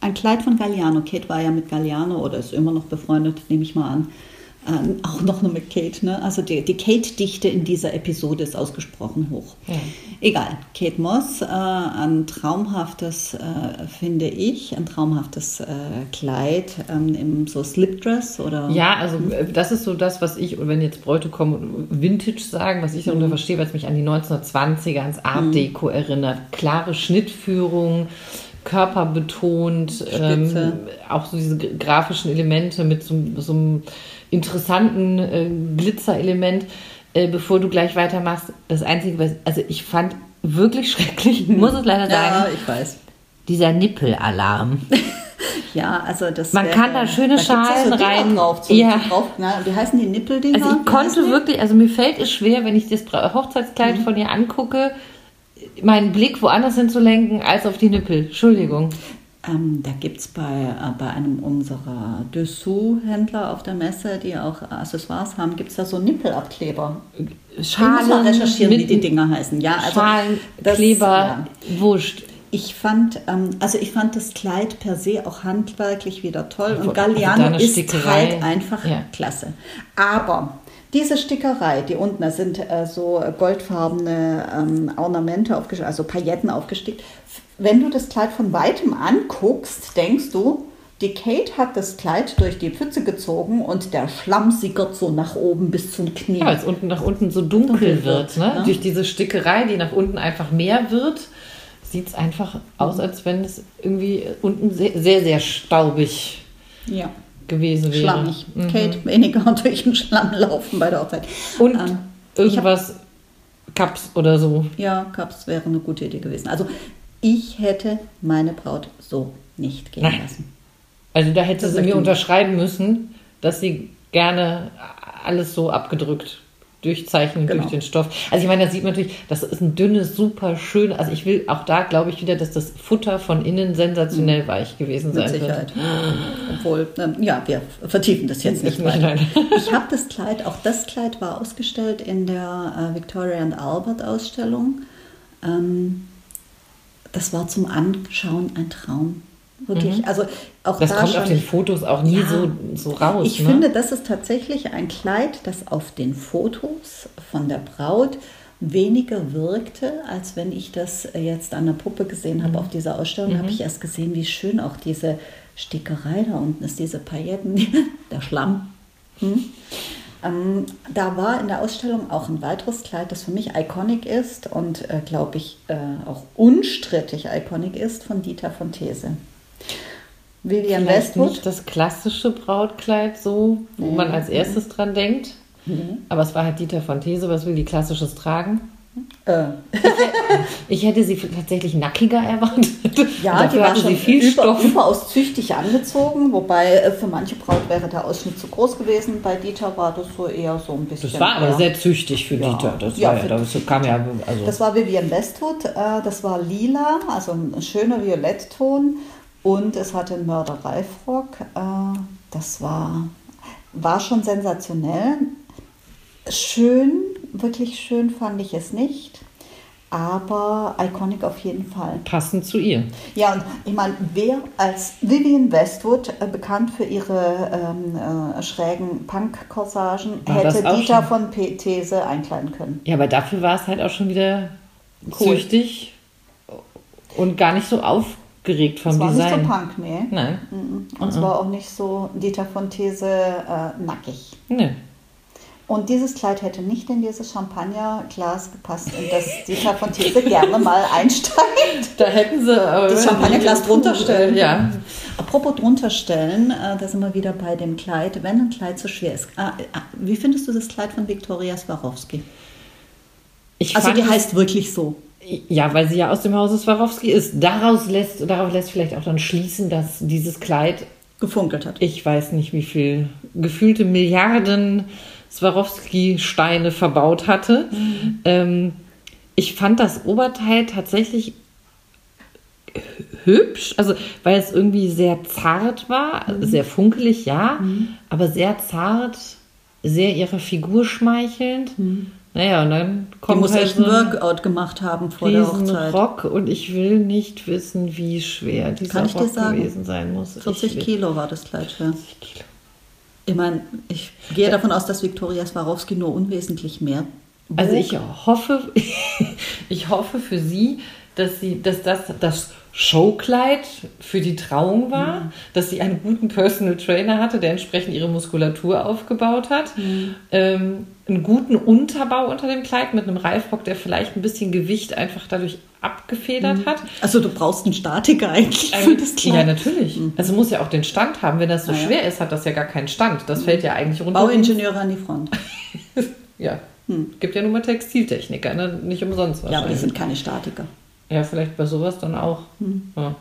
Ein Kleid von Galliano. Kate war ja mit Galliano oder ist immer noch befreundet, nehme ich mal an. Ähm, auch noch nur mit Kate. Ne? Also die, die Kate-Dichte in dieser Episode ist ausgesprochen hoch. Ja. Egal. Kate Moss, äh, ein traumhaftes, äh, finde ich, ein traumhaftes äh, Kleid ähm, im so Slipdress oder. Ja, also äh, das ist so das, was ich, wenn jetzt Bräute kommen Vintage sagen, was ich darunter verstehe, was mich an die 1920er, ans Art Deco erinnert. Klare Schnittführung, körperbetont, ähm, auch so diese grafischen Elemente mit so, so einem interessanten äh, Glitzerelement. Äh, bevor du gleich weitermachst, das Einzige, was, also ich fand wirklich schrecklich, muss es leider ja, sagen, ich weiß. dieser Nippelalarm. Ja, also das. Man wäre- kann da schöne ja Schalen Dinger rein- Drauf, so, Ja. drauf, na, wie heißen die Nippeldinger? Also ich konnte wirklich, also mir fällt es schwer, wenn ich das Hochzeitskleid von ihr angucke, meinen Blick woanders hinzulenken als auf die Nippel. Entschuldigung. Ähm, da gibt es bei, äh, bei einem unserer Dessous-Händler auf der Messe, die auch Accessoires haben, gibt es da so Nippelabkleber. ich muss mal Schalen, recherchieren, wie die Dinger heißen. Ja, also Schalen, das- Kleber, ja. wurscht. Ich fand, ähm, also ich fand das Kleid per se auch handwerklich wieder toll und Galliano ist Stickerei, halt einfach ja. klasse. Aber diese Stickerei, die unten, da sind äh, so goldfarbene ähm, Ornamente aufgestickt, also Pailletten aufgestickt. Wenn du das Kleid von weitem anguckst, denkst du, die Kate hat das Kleid durch die Pfütze gezogen und der Schlamm sickert so nach oben bis zum Knie. Ja, weil es unten nach unten so dunkel, Dunkel wird. Ne? ja. Durch diese Stickerei, die nach unten einfach mehr wird, sieht es einfach aus, als wenn es irgendwie unten sehr, sehr, sehr staubig ja. Gewesen wäre. Schlammig. Mhm. Kate weniger durch den Schlamm laufen bei der Hochzeit. Und Ähm, irgendwas Cups oder so. ja, Cups wäre eine gute Idee gewesen. Also ich hätte meine Braut so nicht gehen Nein. lassen. Also da hätte Das sie mir unterschreiben müssen, dass sie gerne alles so abgedrückt durchzeichnen Genau. durch den Stoff. Also ich meine, da sieht man natürlich, das ist ein dünnes, super schön. Also ich will auch da glaube ich wieder, dass das Futter von innen sensationell weich gewesen Mhm. Mit sein Sicherheit. wird. Obwohl, ähm, ja, wir vertiefen das jetzt nicht weiter. nein. Ich habe das Kleid, auch das Kleid war ausgestellt in der äh, Victoria and Albert Ausstellung. Ähm, das war zum Anschauen ein Traum. Wirklich. Also auch Mhm. Das da kommt schon, auf den Fotos auch nie Ja. so, so raus. Ich ne? finde, das ist tatsächlich ein Kleid, das auf den Fotos von der Braut weniger wirkte, als wenn ich das jetzt an der Puppe gesehen Mhm. habe auf dieser Ausstellung. habe ich erst gesehen, wie schön auch diese Stickerei da unten ist, diese Pailletten, der Schlamm. Hm? Ähm, da war in der Ausstellung auch ein weiteres Kleid, das für mich iconic ist und, äh, glaube ich, äh, auch unstrittig iconic ist, von Dieter von These. Vivian Vielleicht Westwood. nicht das klassische Brautkleid so, wo Nee. man als erstes dran denkt. Aber es war halt Dieter von These, was will die klassisches tragen? Äh, Ich hätte sie tatsächlich nackiger erwartet. Ja, die war hatten schon sie viel über, Stoff. überaus züchtig angezogen, wobei äh, für manche Braut wäre der Ausschnitt zu groß gewesen. Bei Dieter war das so eher so ein bisschen. Das war aber sehr züchtig für Ja. Dieter. Das, Ja, war ja, das kam ja, also Das war Vivian Westwood, äh, das war lila, also ein schöner Violettton und es hatte einen Mörder-Reifrock. Äh, das war, war schon sensationell. Schön, wirklich schön fand ich es nicht, aber iconic auf jeden Fall. passend zu ihr. Ja, und ich meine, wer als Vivian Westwood, äh, bekannt für ihre ähm, äh, schrägen Punk-Corsagen, hätte Dieter von P These einkleiden können. Ja, aber dafür war es halt auch schon wieder Cool. und gar nicht so aufgeregt vom Es war Design. nicht so Punk, nee. Nein. Und es war auch nicht so Dieter von These äh, nackig. nee. Und dieses Kleid hätte nicht in dieses Champagnerglas gepasst, in das Dieter von These gerne mal einsteigt. Da hätten sie aber Das Champagnerglas drunter stellen. Ja. Apropos drunter stellen, äh, da sind wir wieder bei dem Kleid. Wenn ein Kleid zu schwer ist. Ah, ah, wie findest du das Kleid von Viktoria Swarovski? Ich Also die heißt wirklich so. Ja, weil sie ja aus dem Hause Swarovski ist. Daraus lässt, darauf lässt vielleicht auch dann schließen, dass dieses Kleid, Gefunkelt hat. ich weiß nicht wie viel, gefühlte Milliarden Swarovski-Steine verbaut hatte. Ähm, ich fand das Oberteil tatsächlich hü- hübsch, also weil es irgendwie sehr zart war, sehr funkelig, ja, aber sehr zart, sehr ihrer Figur schmeichelnd. Naja, und dann Die kommt muss halt echt so ein Workout gemacht haben vor der Hochzeit. Rock und ich will nicht wissen, wie schwer dieser Kann ich dir Rock sagen? gewesen sein muss. 40 ich will- Kilo war das Kleid schwer. 40 Kilo. Ich meine, ich gehe davon aus, dass Viktoria Swarovski nur unwesentlich mehr. Also wog. ich hoffe, ich hoffe für sie, dass sie, dass das das Showkleid für die Trauung war, dass sie einen guten Personal Trainer hatte, der entsprechend ihre Muskulatur aufgebaut hat, ähm, einen guten Unterbau unter dem Kleid mit einem Reifrock, der vielleicht ein bisschen Gewicht einfach dadurch abgefedert hat. Also du brauchst einen Statiker eigentlich für das Ja, Kleid. natürlich. Also muss ja auch den Stand haben. Wenn das so Ah, ja. schwer ist, hat das ja gar keinen Stand. Das fällt ja eigentlich runter. Bauingenieure an die Front. Ja. Gibt ja nun mal Textiltechniker, ne? nicht umsonst Ja, aber die wahrscheinlich. sind keine Statiker. Ja, vielleicht bei sowas dann auch. Hm. Ja.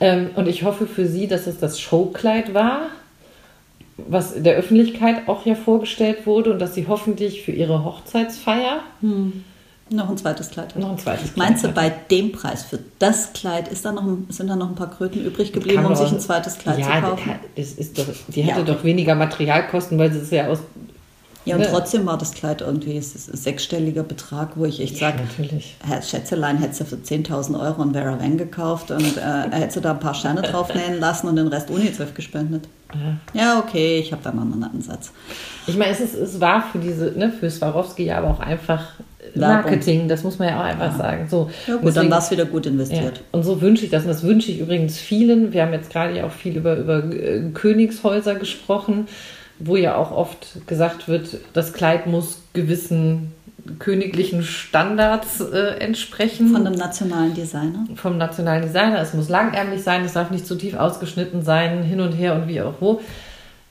Ähm, und ich hoffe für Sie, dass es das Showkleid war, was der Öffentlichkeit auch ja vorgestellt wurde und dass Sie hoffentlich für Ihre Hochzeitsfeier Noch ein zweites Kleid. hat. noch ein zweites Kleid Meinst du, bei dem Preis für das Kleid ist da noch, ein- sind da noch ein paar Kröten übrig geblieben, Kann um sich ein zweites Kleid ja, zu kaufen? das ist doch, die Ja, hatte okay. doch weniger Materialkosten, weil sie es ja aus Ja, und Ne? trotzdem war das Kleid irgendwie es ist ein sechsstelliger Betrag, wo ich echt Ja, sage. Herr Schätzelein hätte sie für 10.000 Euro ein Vera Wang gekauft und äh, er hätte sie da ein paar Sterne drauf nähen lassen und den Rest UNICEF gespendet. Ja. Ja, okay, ich habe da noch einen Ansatz. Ich meine, es, ist, es war für diese, ne, für Swarovski ja aber auch einfach. Marketing, das muss man ja auch einfach sagen. So, Ja Und gut, dann deswegen- war es wieder gut Ja, investiert. und so wünsche ich das. Und das wünsche ich übrigens vielen. Wir haben jetzt gerade ja auch viel über, über äh, Königshäuser gesprochen, wo ja auch oft gesagt wird, das Kleid muss gewissen königlichen Standards äh, entsprechen. Von einem nationalen Designer. vom nationalen Designer. Es muss langärmlich sein, es darf nicht zu tief ausgeschnitten sein, hin und her und wie auch wo.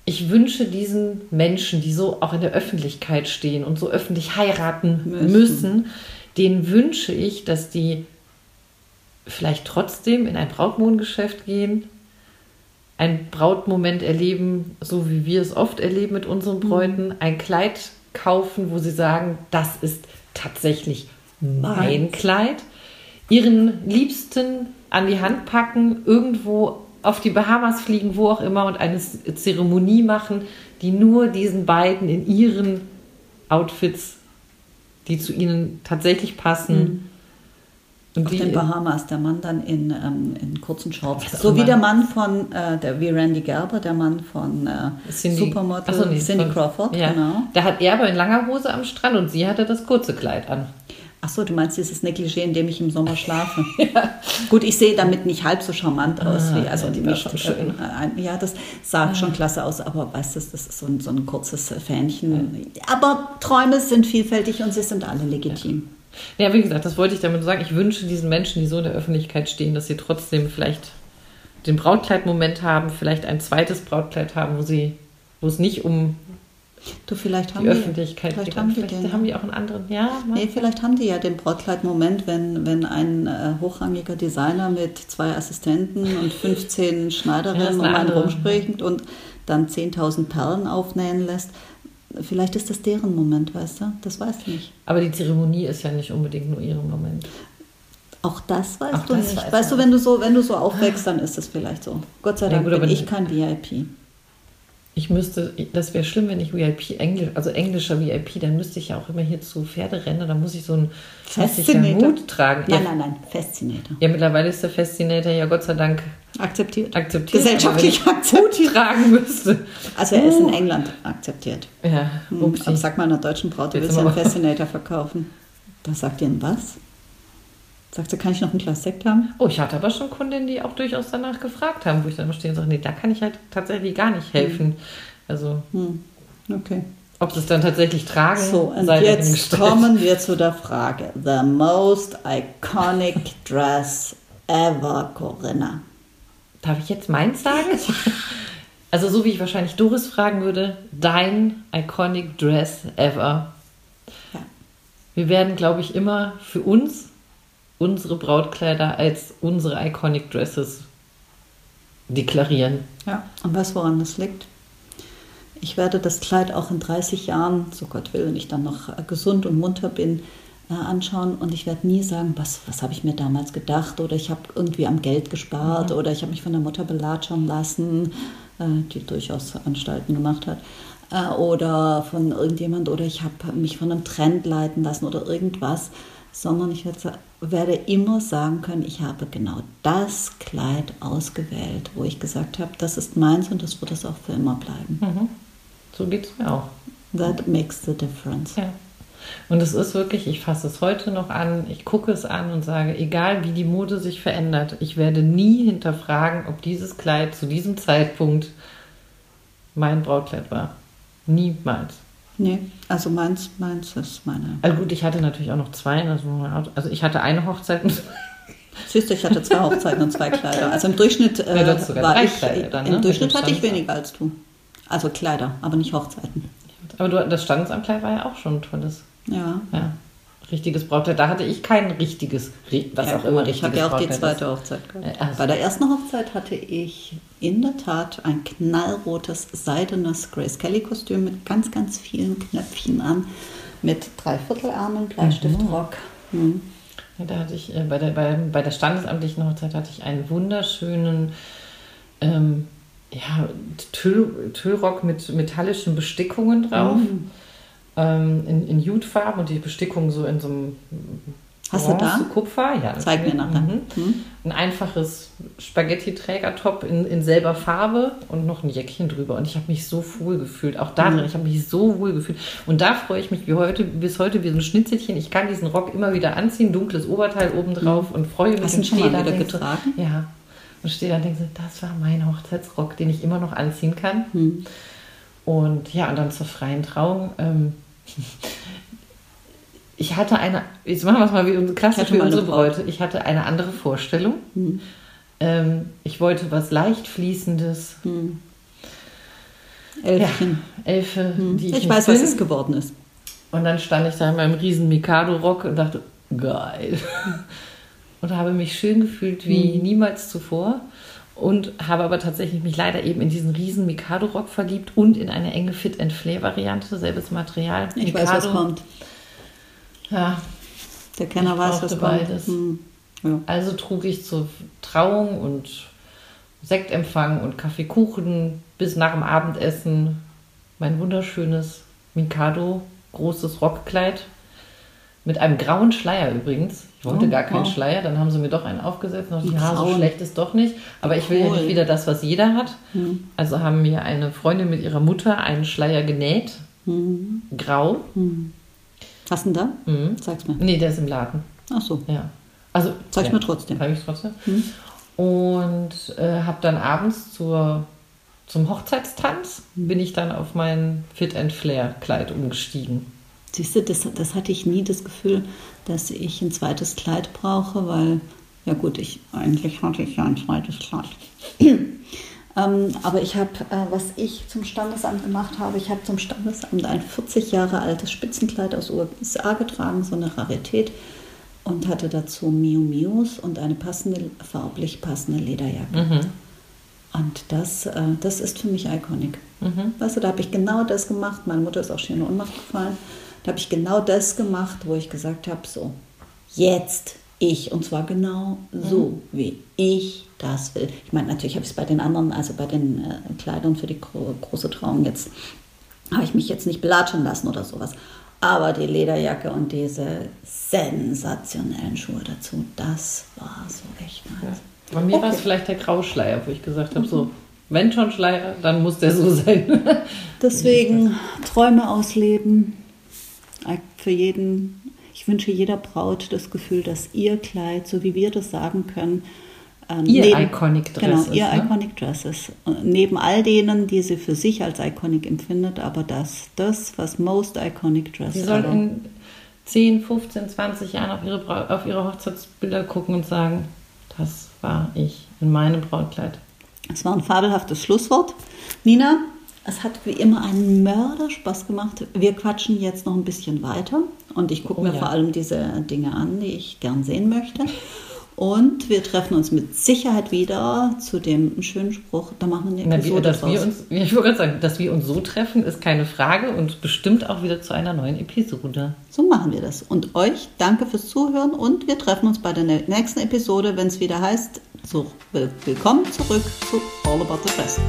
Ich wünsche diesen Menschen, die so auch in der Öffentlichkeit stehen und so öffentlich heiraten Müssen. müssen, denen wünsche ich, dass die vielleicht trotzdem in ein Brautmodengeschäft gehen, einen Brautmoment erleben, so wie wir es oft erleben mit unseren Bräuten, ein Kleid kaufen, wo sie sagen, das ist tatsächlich mein Meins. Kleid, ihren Liebsten an die Hand packen, irgendwo auf die Bahamas fliegen, wo auch immer und eine Zeremonie machen, die nur diesen beiden in ihren Outfits, die zu ihnen tatsächlich passen, und Auf den Bahamas, der Mann dann in, ähm, in kurzen Shorts. Auch So wie der Mann von, äh, der, wie Randy Gerber, der Mann von äh, Cindy, Supermodel so, nee, Cindy von- Crawford, ja. genau. Da hat er aber in langer Hose am Strand und sie hatte das kurze Kleid an. Ach so, du meinst dieses Negligé, in dem ich im Sommer schlafe. Gut, ich sehe damit nicht halb so charmant aus wie, also Ah, ja, die war nicht, schon schön. äh, ja, das sah schon klasse aus, aber weißt du, das ist so ein, so ein kurzes Fähnchen. Aber Träume sind vielfältig und sie sind alle legitim. Ja, wie gesagt, das wollte ich damit sagen. Ich wünsche diesen Menschen, die so in der Öffentlichkeit stehen, dass sie trotzdem vielleicht den Brautkleidmoment haben, vielleicht ein zweites Brautkleid haben, wo sie, wo es nicht um Du, vielleicht haben die die, Öffentlichkeit vielleicht geht. haben vielleicht den. haben die auch einen anderen. Ja, Nee, vielleicht haben die ja den Brautkleid-Moment, wenn, wenn ein äh, hochrangiger Designer mit zwei Assistenten und 15 Ja, das Schneiderinnen ist um eine einen rumspringt und dann 10.000 Perlen aufnähen lässt. Vielleicht ist das deren Moment, weißt du? Das weißt du nicht. aber die Zeremonie ist ja nicht unbedingt nur ihr Moment. Auch das weißt Auch du das nicht. weiß weißt du, wenn du so, wenn du so aufwächst, dann ist es vielleicht so. Gott sei Ja, Dank gut, bin ich kein VIP. Ich müsste, das wäre schlimm, wenn ich VIP, Englisch, also englischer VIP, dann müsste ich ja auch immer hier zu Pferderennen, da muss ich so einen hässlicher Fascinator. Hut tragen. Nein, ja, nein, nein, Fascinator. ja, mittlerweile ist der Fascinator ja Gott sei Dank Akzeptiert. akzeptiert. Gesellschaftlich ich Hut tragen müsste. Also er ist in Uh. England akzeptiert. Ja, Hm, upsi. Aber sag mal einer deutschen Braut, du Jetzt willst ja einen Fascinator verkaufen. Da sagt ihr was? Sagt sie, kann ich noch ein Glas Sekt haben? Oh, ich hatte aber schon Kundinnen, die auch durchaus danach gefragt haben, wo ich dann immer stehe und sage, nee, da kann ich halt tatsächlich gar nicht helfen. Also, Hm. Okay. ob sie es dann tatsächlich tragen, So, und jetzt kommen wir zu der Frage. The most iconic dress ever, Corinna. Darf ich jetzt meins sagen? Also so wie ich wahrscheinlich Doris fragen würde, dein iconic dress ever. Ja. Wir werden, glaube ich, immer für uns unsere Brautkleider als unsere iconic dresses deklarieren. Ja. Und weißt woran das liegt? Ich werde das Kleid auch in 30 Jahren, so Gott will, wenn ich dann noch gesund und munter bin, anschauen und ich werde nie sagen, was, was habe ich mir damals gedacht oder ich habe irgendwie am Geld gespart oder ich habe mich von der Mutter belatschern lassen, äh, die durchaus Anstalten gemacht hat, äh, oder von irgendjemand oder ich habe mich von einem Trend leiten lassen oder irgendwas, sondern ich werde immer sagen können, ich habe genau das Kleid ausgewählt, wo ich gesagt habe, das ist meins und das wird es auch für immer bleiben. Mhm. So geht es mir auch. That makes the difference. Ja. Und es ist wirklich, ich fasse es heute noch an, ich gucke es an und sage, egal wie die Mode sich verändert, ich werde nie hinterfragen, ob dieses Kleid zu diesem Zeitpunkt mein Brautkleid war. Niemals. Nee, also meins, meins ist meine. Also gut, ich hatte natürlich auch noch zwei. Also, also ich hatte eine Hochzeit. und- Siehst du, ich hatte zwei Hochzeiten und zwei Kleider. Also im Durchschnitt äh, Ja, war ich, dann, im ne? Durchschnitt Mit dem hatte ich weniger als du. Also Kleider, aber nicht Hochzeiten. Aber du, das Standesamtkleid war ja auch schon ein tolles. Ja. Ja. Richtiges Brautkleid. Da hatte ich kein richtiges, ri- was ja, auch immer richtiges ich habe ja auch die Brautkleid ist. zweite Hochzeit gehabt. Also- Bei der ersten Hochzeit hatte ich in der Tat ein knallrotes, seidenes Grace Kelly Kostüm mit ganz, ganz vielen Knöpfchen an, mit Dreiviertelärmeln, Bleistiftrock. Hm. Ja, da hatte ich äh, bei, der, bei, bei der standesamtlichen Hochzeit hatte ich einen wunderschönen ähm, ja, Tüll, Tüllrock mit metallischen Bestickungen drauf. Ähm, in, in Jutefarben und die Bestickung so in so einem Hast du da? Kupfer, ja. Zeig mir nachher. Mhm. Hm? Ein einfaches Spaghetti-Trägertop in, in selber Farbe und noch ein Jäckchen drüber. Und ich habe mich so wohl gefühlt. Auch da drin, ich habe mich so wohl gefühlt. Und da freue ich mich wie heute, bis heute wie so ein Schnitzelchen. Ich kann diesen Rock immer wieder anziehen, dunkles Oberteil oben drauf und freue mich. Hast du ihn schon mal wieder und denk so, getragen? Ja. Und stehe da und denke das war mein Hochzeitsrock, den ich immer noch anziehen kann. Hm. Und ja, und dann zur freien Trauung. Ähm, ich hatte eine, jetzt machen wir es mal wie unsere klassisch wie unsere. Bräute. Ich hatte eine andere Vorstellung. Hm. Ähm, ich wollte was leicht fließendes. Hm. Ja, Elfchen. Elfe, Hm. die Ich, ich, weiß, was bin. es geworden ist. Und dann stand ich da in meinem riesen Mikado-Rock und dachte, geil. Und habe mich schön gefühlt wie Mhm. niemals zuvor. Und habe aber tatsächlich mich leider eben in diesen riesen Mikado-Rock verliebt und in eine enge Fit-and-Flare-Variante, selbes Material. Ich weiß, was kommt. Ja, Der Kenner weiß, was brauchte kommt. beides. Hm. Ja. also trug ich zur Trauung und Sektempfang und Kaffeekuchen bis nach dem Abendessen mein wunderschönes Mikado großes Rockkleid mit einem grauen Schleier übrigens. Ich wollte Oh, gar keinen wow. Schleier, dann haben sie mir doch einen aufgesetzt und ja, so grauen. schlecht ist doch nicht. Aber ich will ja nicht wieder das, was jeder hat. Hm. Also haben mir eine Freundin mit ihrer Mutter einen Schleier genäht, Hm. grau. Hm. Hast du ihn da? Mhm. Sag's mir. Nee, der ist im Laden. Ach so. Ja. Also, Zeig's ja. mir trotzdem. Zeig ich trotzdem. Hm. Und äh, habe dann abends zur, zum Hochzeitstanz bin ich dann auf mein Fit and Flair Kleid umgestiegen. Siehst du, das, das hatte ich nie das Gefühl, dass ich ein zweites Kleid brauche, weil, ja gut, ich eigentlich hatte ich ja ein zweites Kleid. ähm, aber ich habe, äh, was ich zum Standesamt gemacht habe, ich habe zum Standesamt ein 40 Jahre altes Spitzenkleid aus USA getragen, so eine Rarität, und hatte dazu Miu Mius und eine passende, farblich passende Lederjacke. Mhm. Und das, äh, das ist für mich iconic. Mhm. Weißt du, da habe ich genau das gemacht. Meine Mutter ist auch schon in Ohnmacht gefallen. Da habe ich genau das gemacht, wo ich gesagt habe, so, jetzt ich. Und zwar genau so, wie ich das will. Ich meine, natürlich habe ich es bei den anderen, also bei den äh, Kleidern für die gro große Trauung jetzt, habe ich mich jetzt nicht belatschen lassen oder sowas. Aber die Lederjacke und diese sensationellen Schuhe dazu, das war so echt nice. Bei mir war es Okay. vielleicht der Grauschleier, wo ich gesagt habe, so, wenn schon Schleier, dann muss der so sein. Deswegen Träume ausleben. Für jeden, ich wünsche jeder Braut das Gefühl, dass ihr Kleid, so wie wir das sagen können, ähm, Ihr Iconic Dress genau, ist, ihr ne? Iconic Dress ist. Und Neben all denen, die sie für sich als iconic empfindet, aber das, das was most iconic Dress Sie soll ever. in 10, 15, 20 Jahren auf ihre, auf ihre Hochzeitsbilder gucken und sagen, das war ich in meinem Brautkleid. Es war ein fabelhaftes Schlusswort. Nina, es hat wie immer einen Mörderspaß gemacht. Wir quatschen jetzt noch ein bisschen weiter und ich gucke Oh mir ja. vor allem diese Dinge an, die ich gern sehen möchte. Und wir treffen uns mit Sicherheit wieder zu dem schönen Spruch. Da machen wir eine Na, wie, Episode dass draus. wir uns, ich wollte gerade sagen, dass wir uns so treffen, ist keine Frage und bestimmt auch wieder zu einer neuen Episode. So machen wir das. Und euch danke fürs Zuhören und wir treffen uns bei der nächsten Episode, wenn es wieder heißt, so, will- willkommen zurück zu All About the Dress.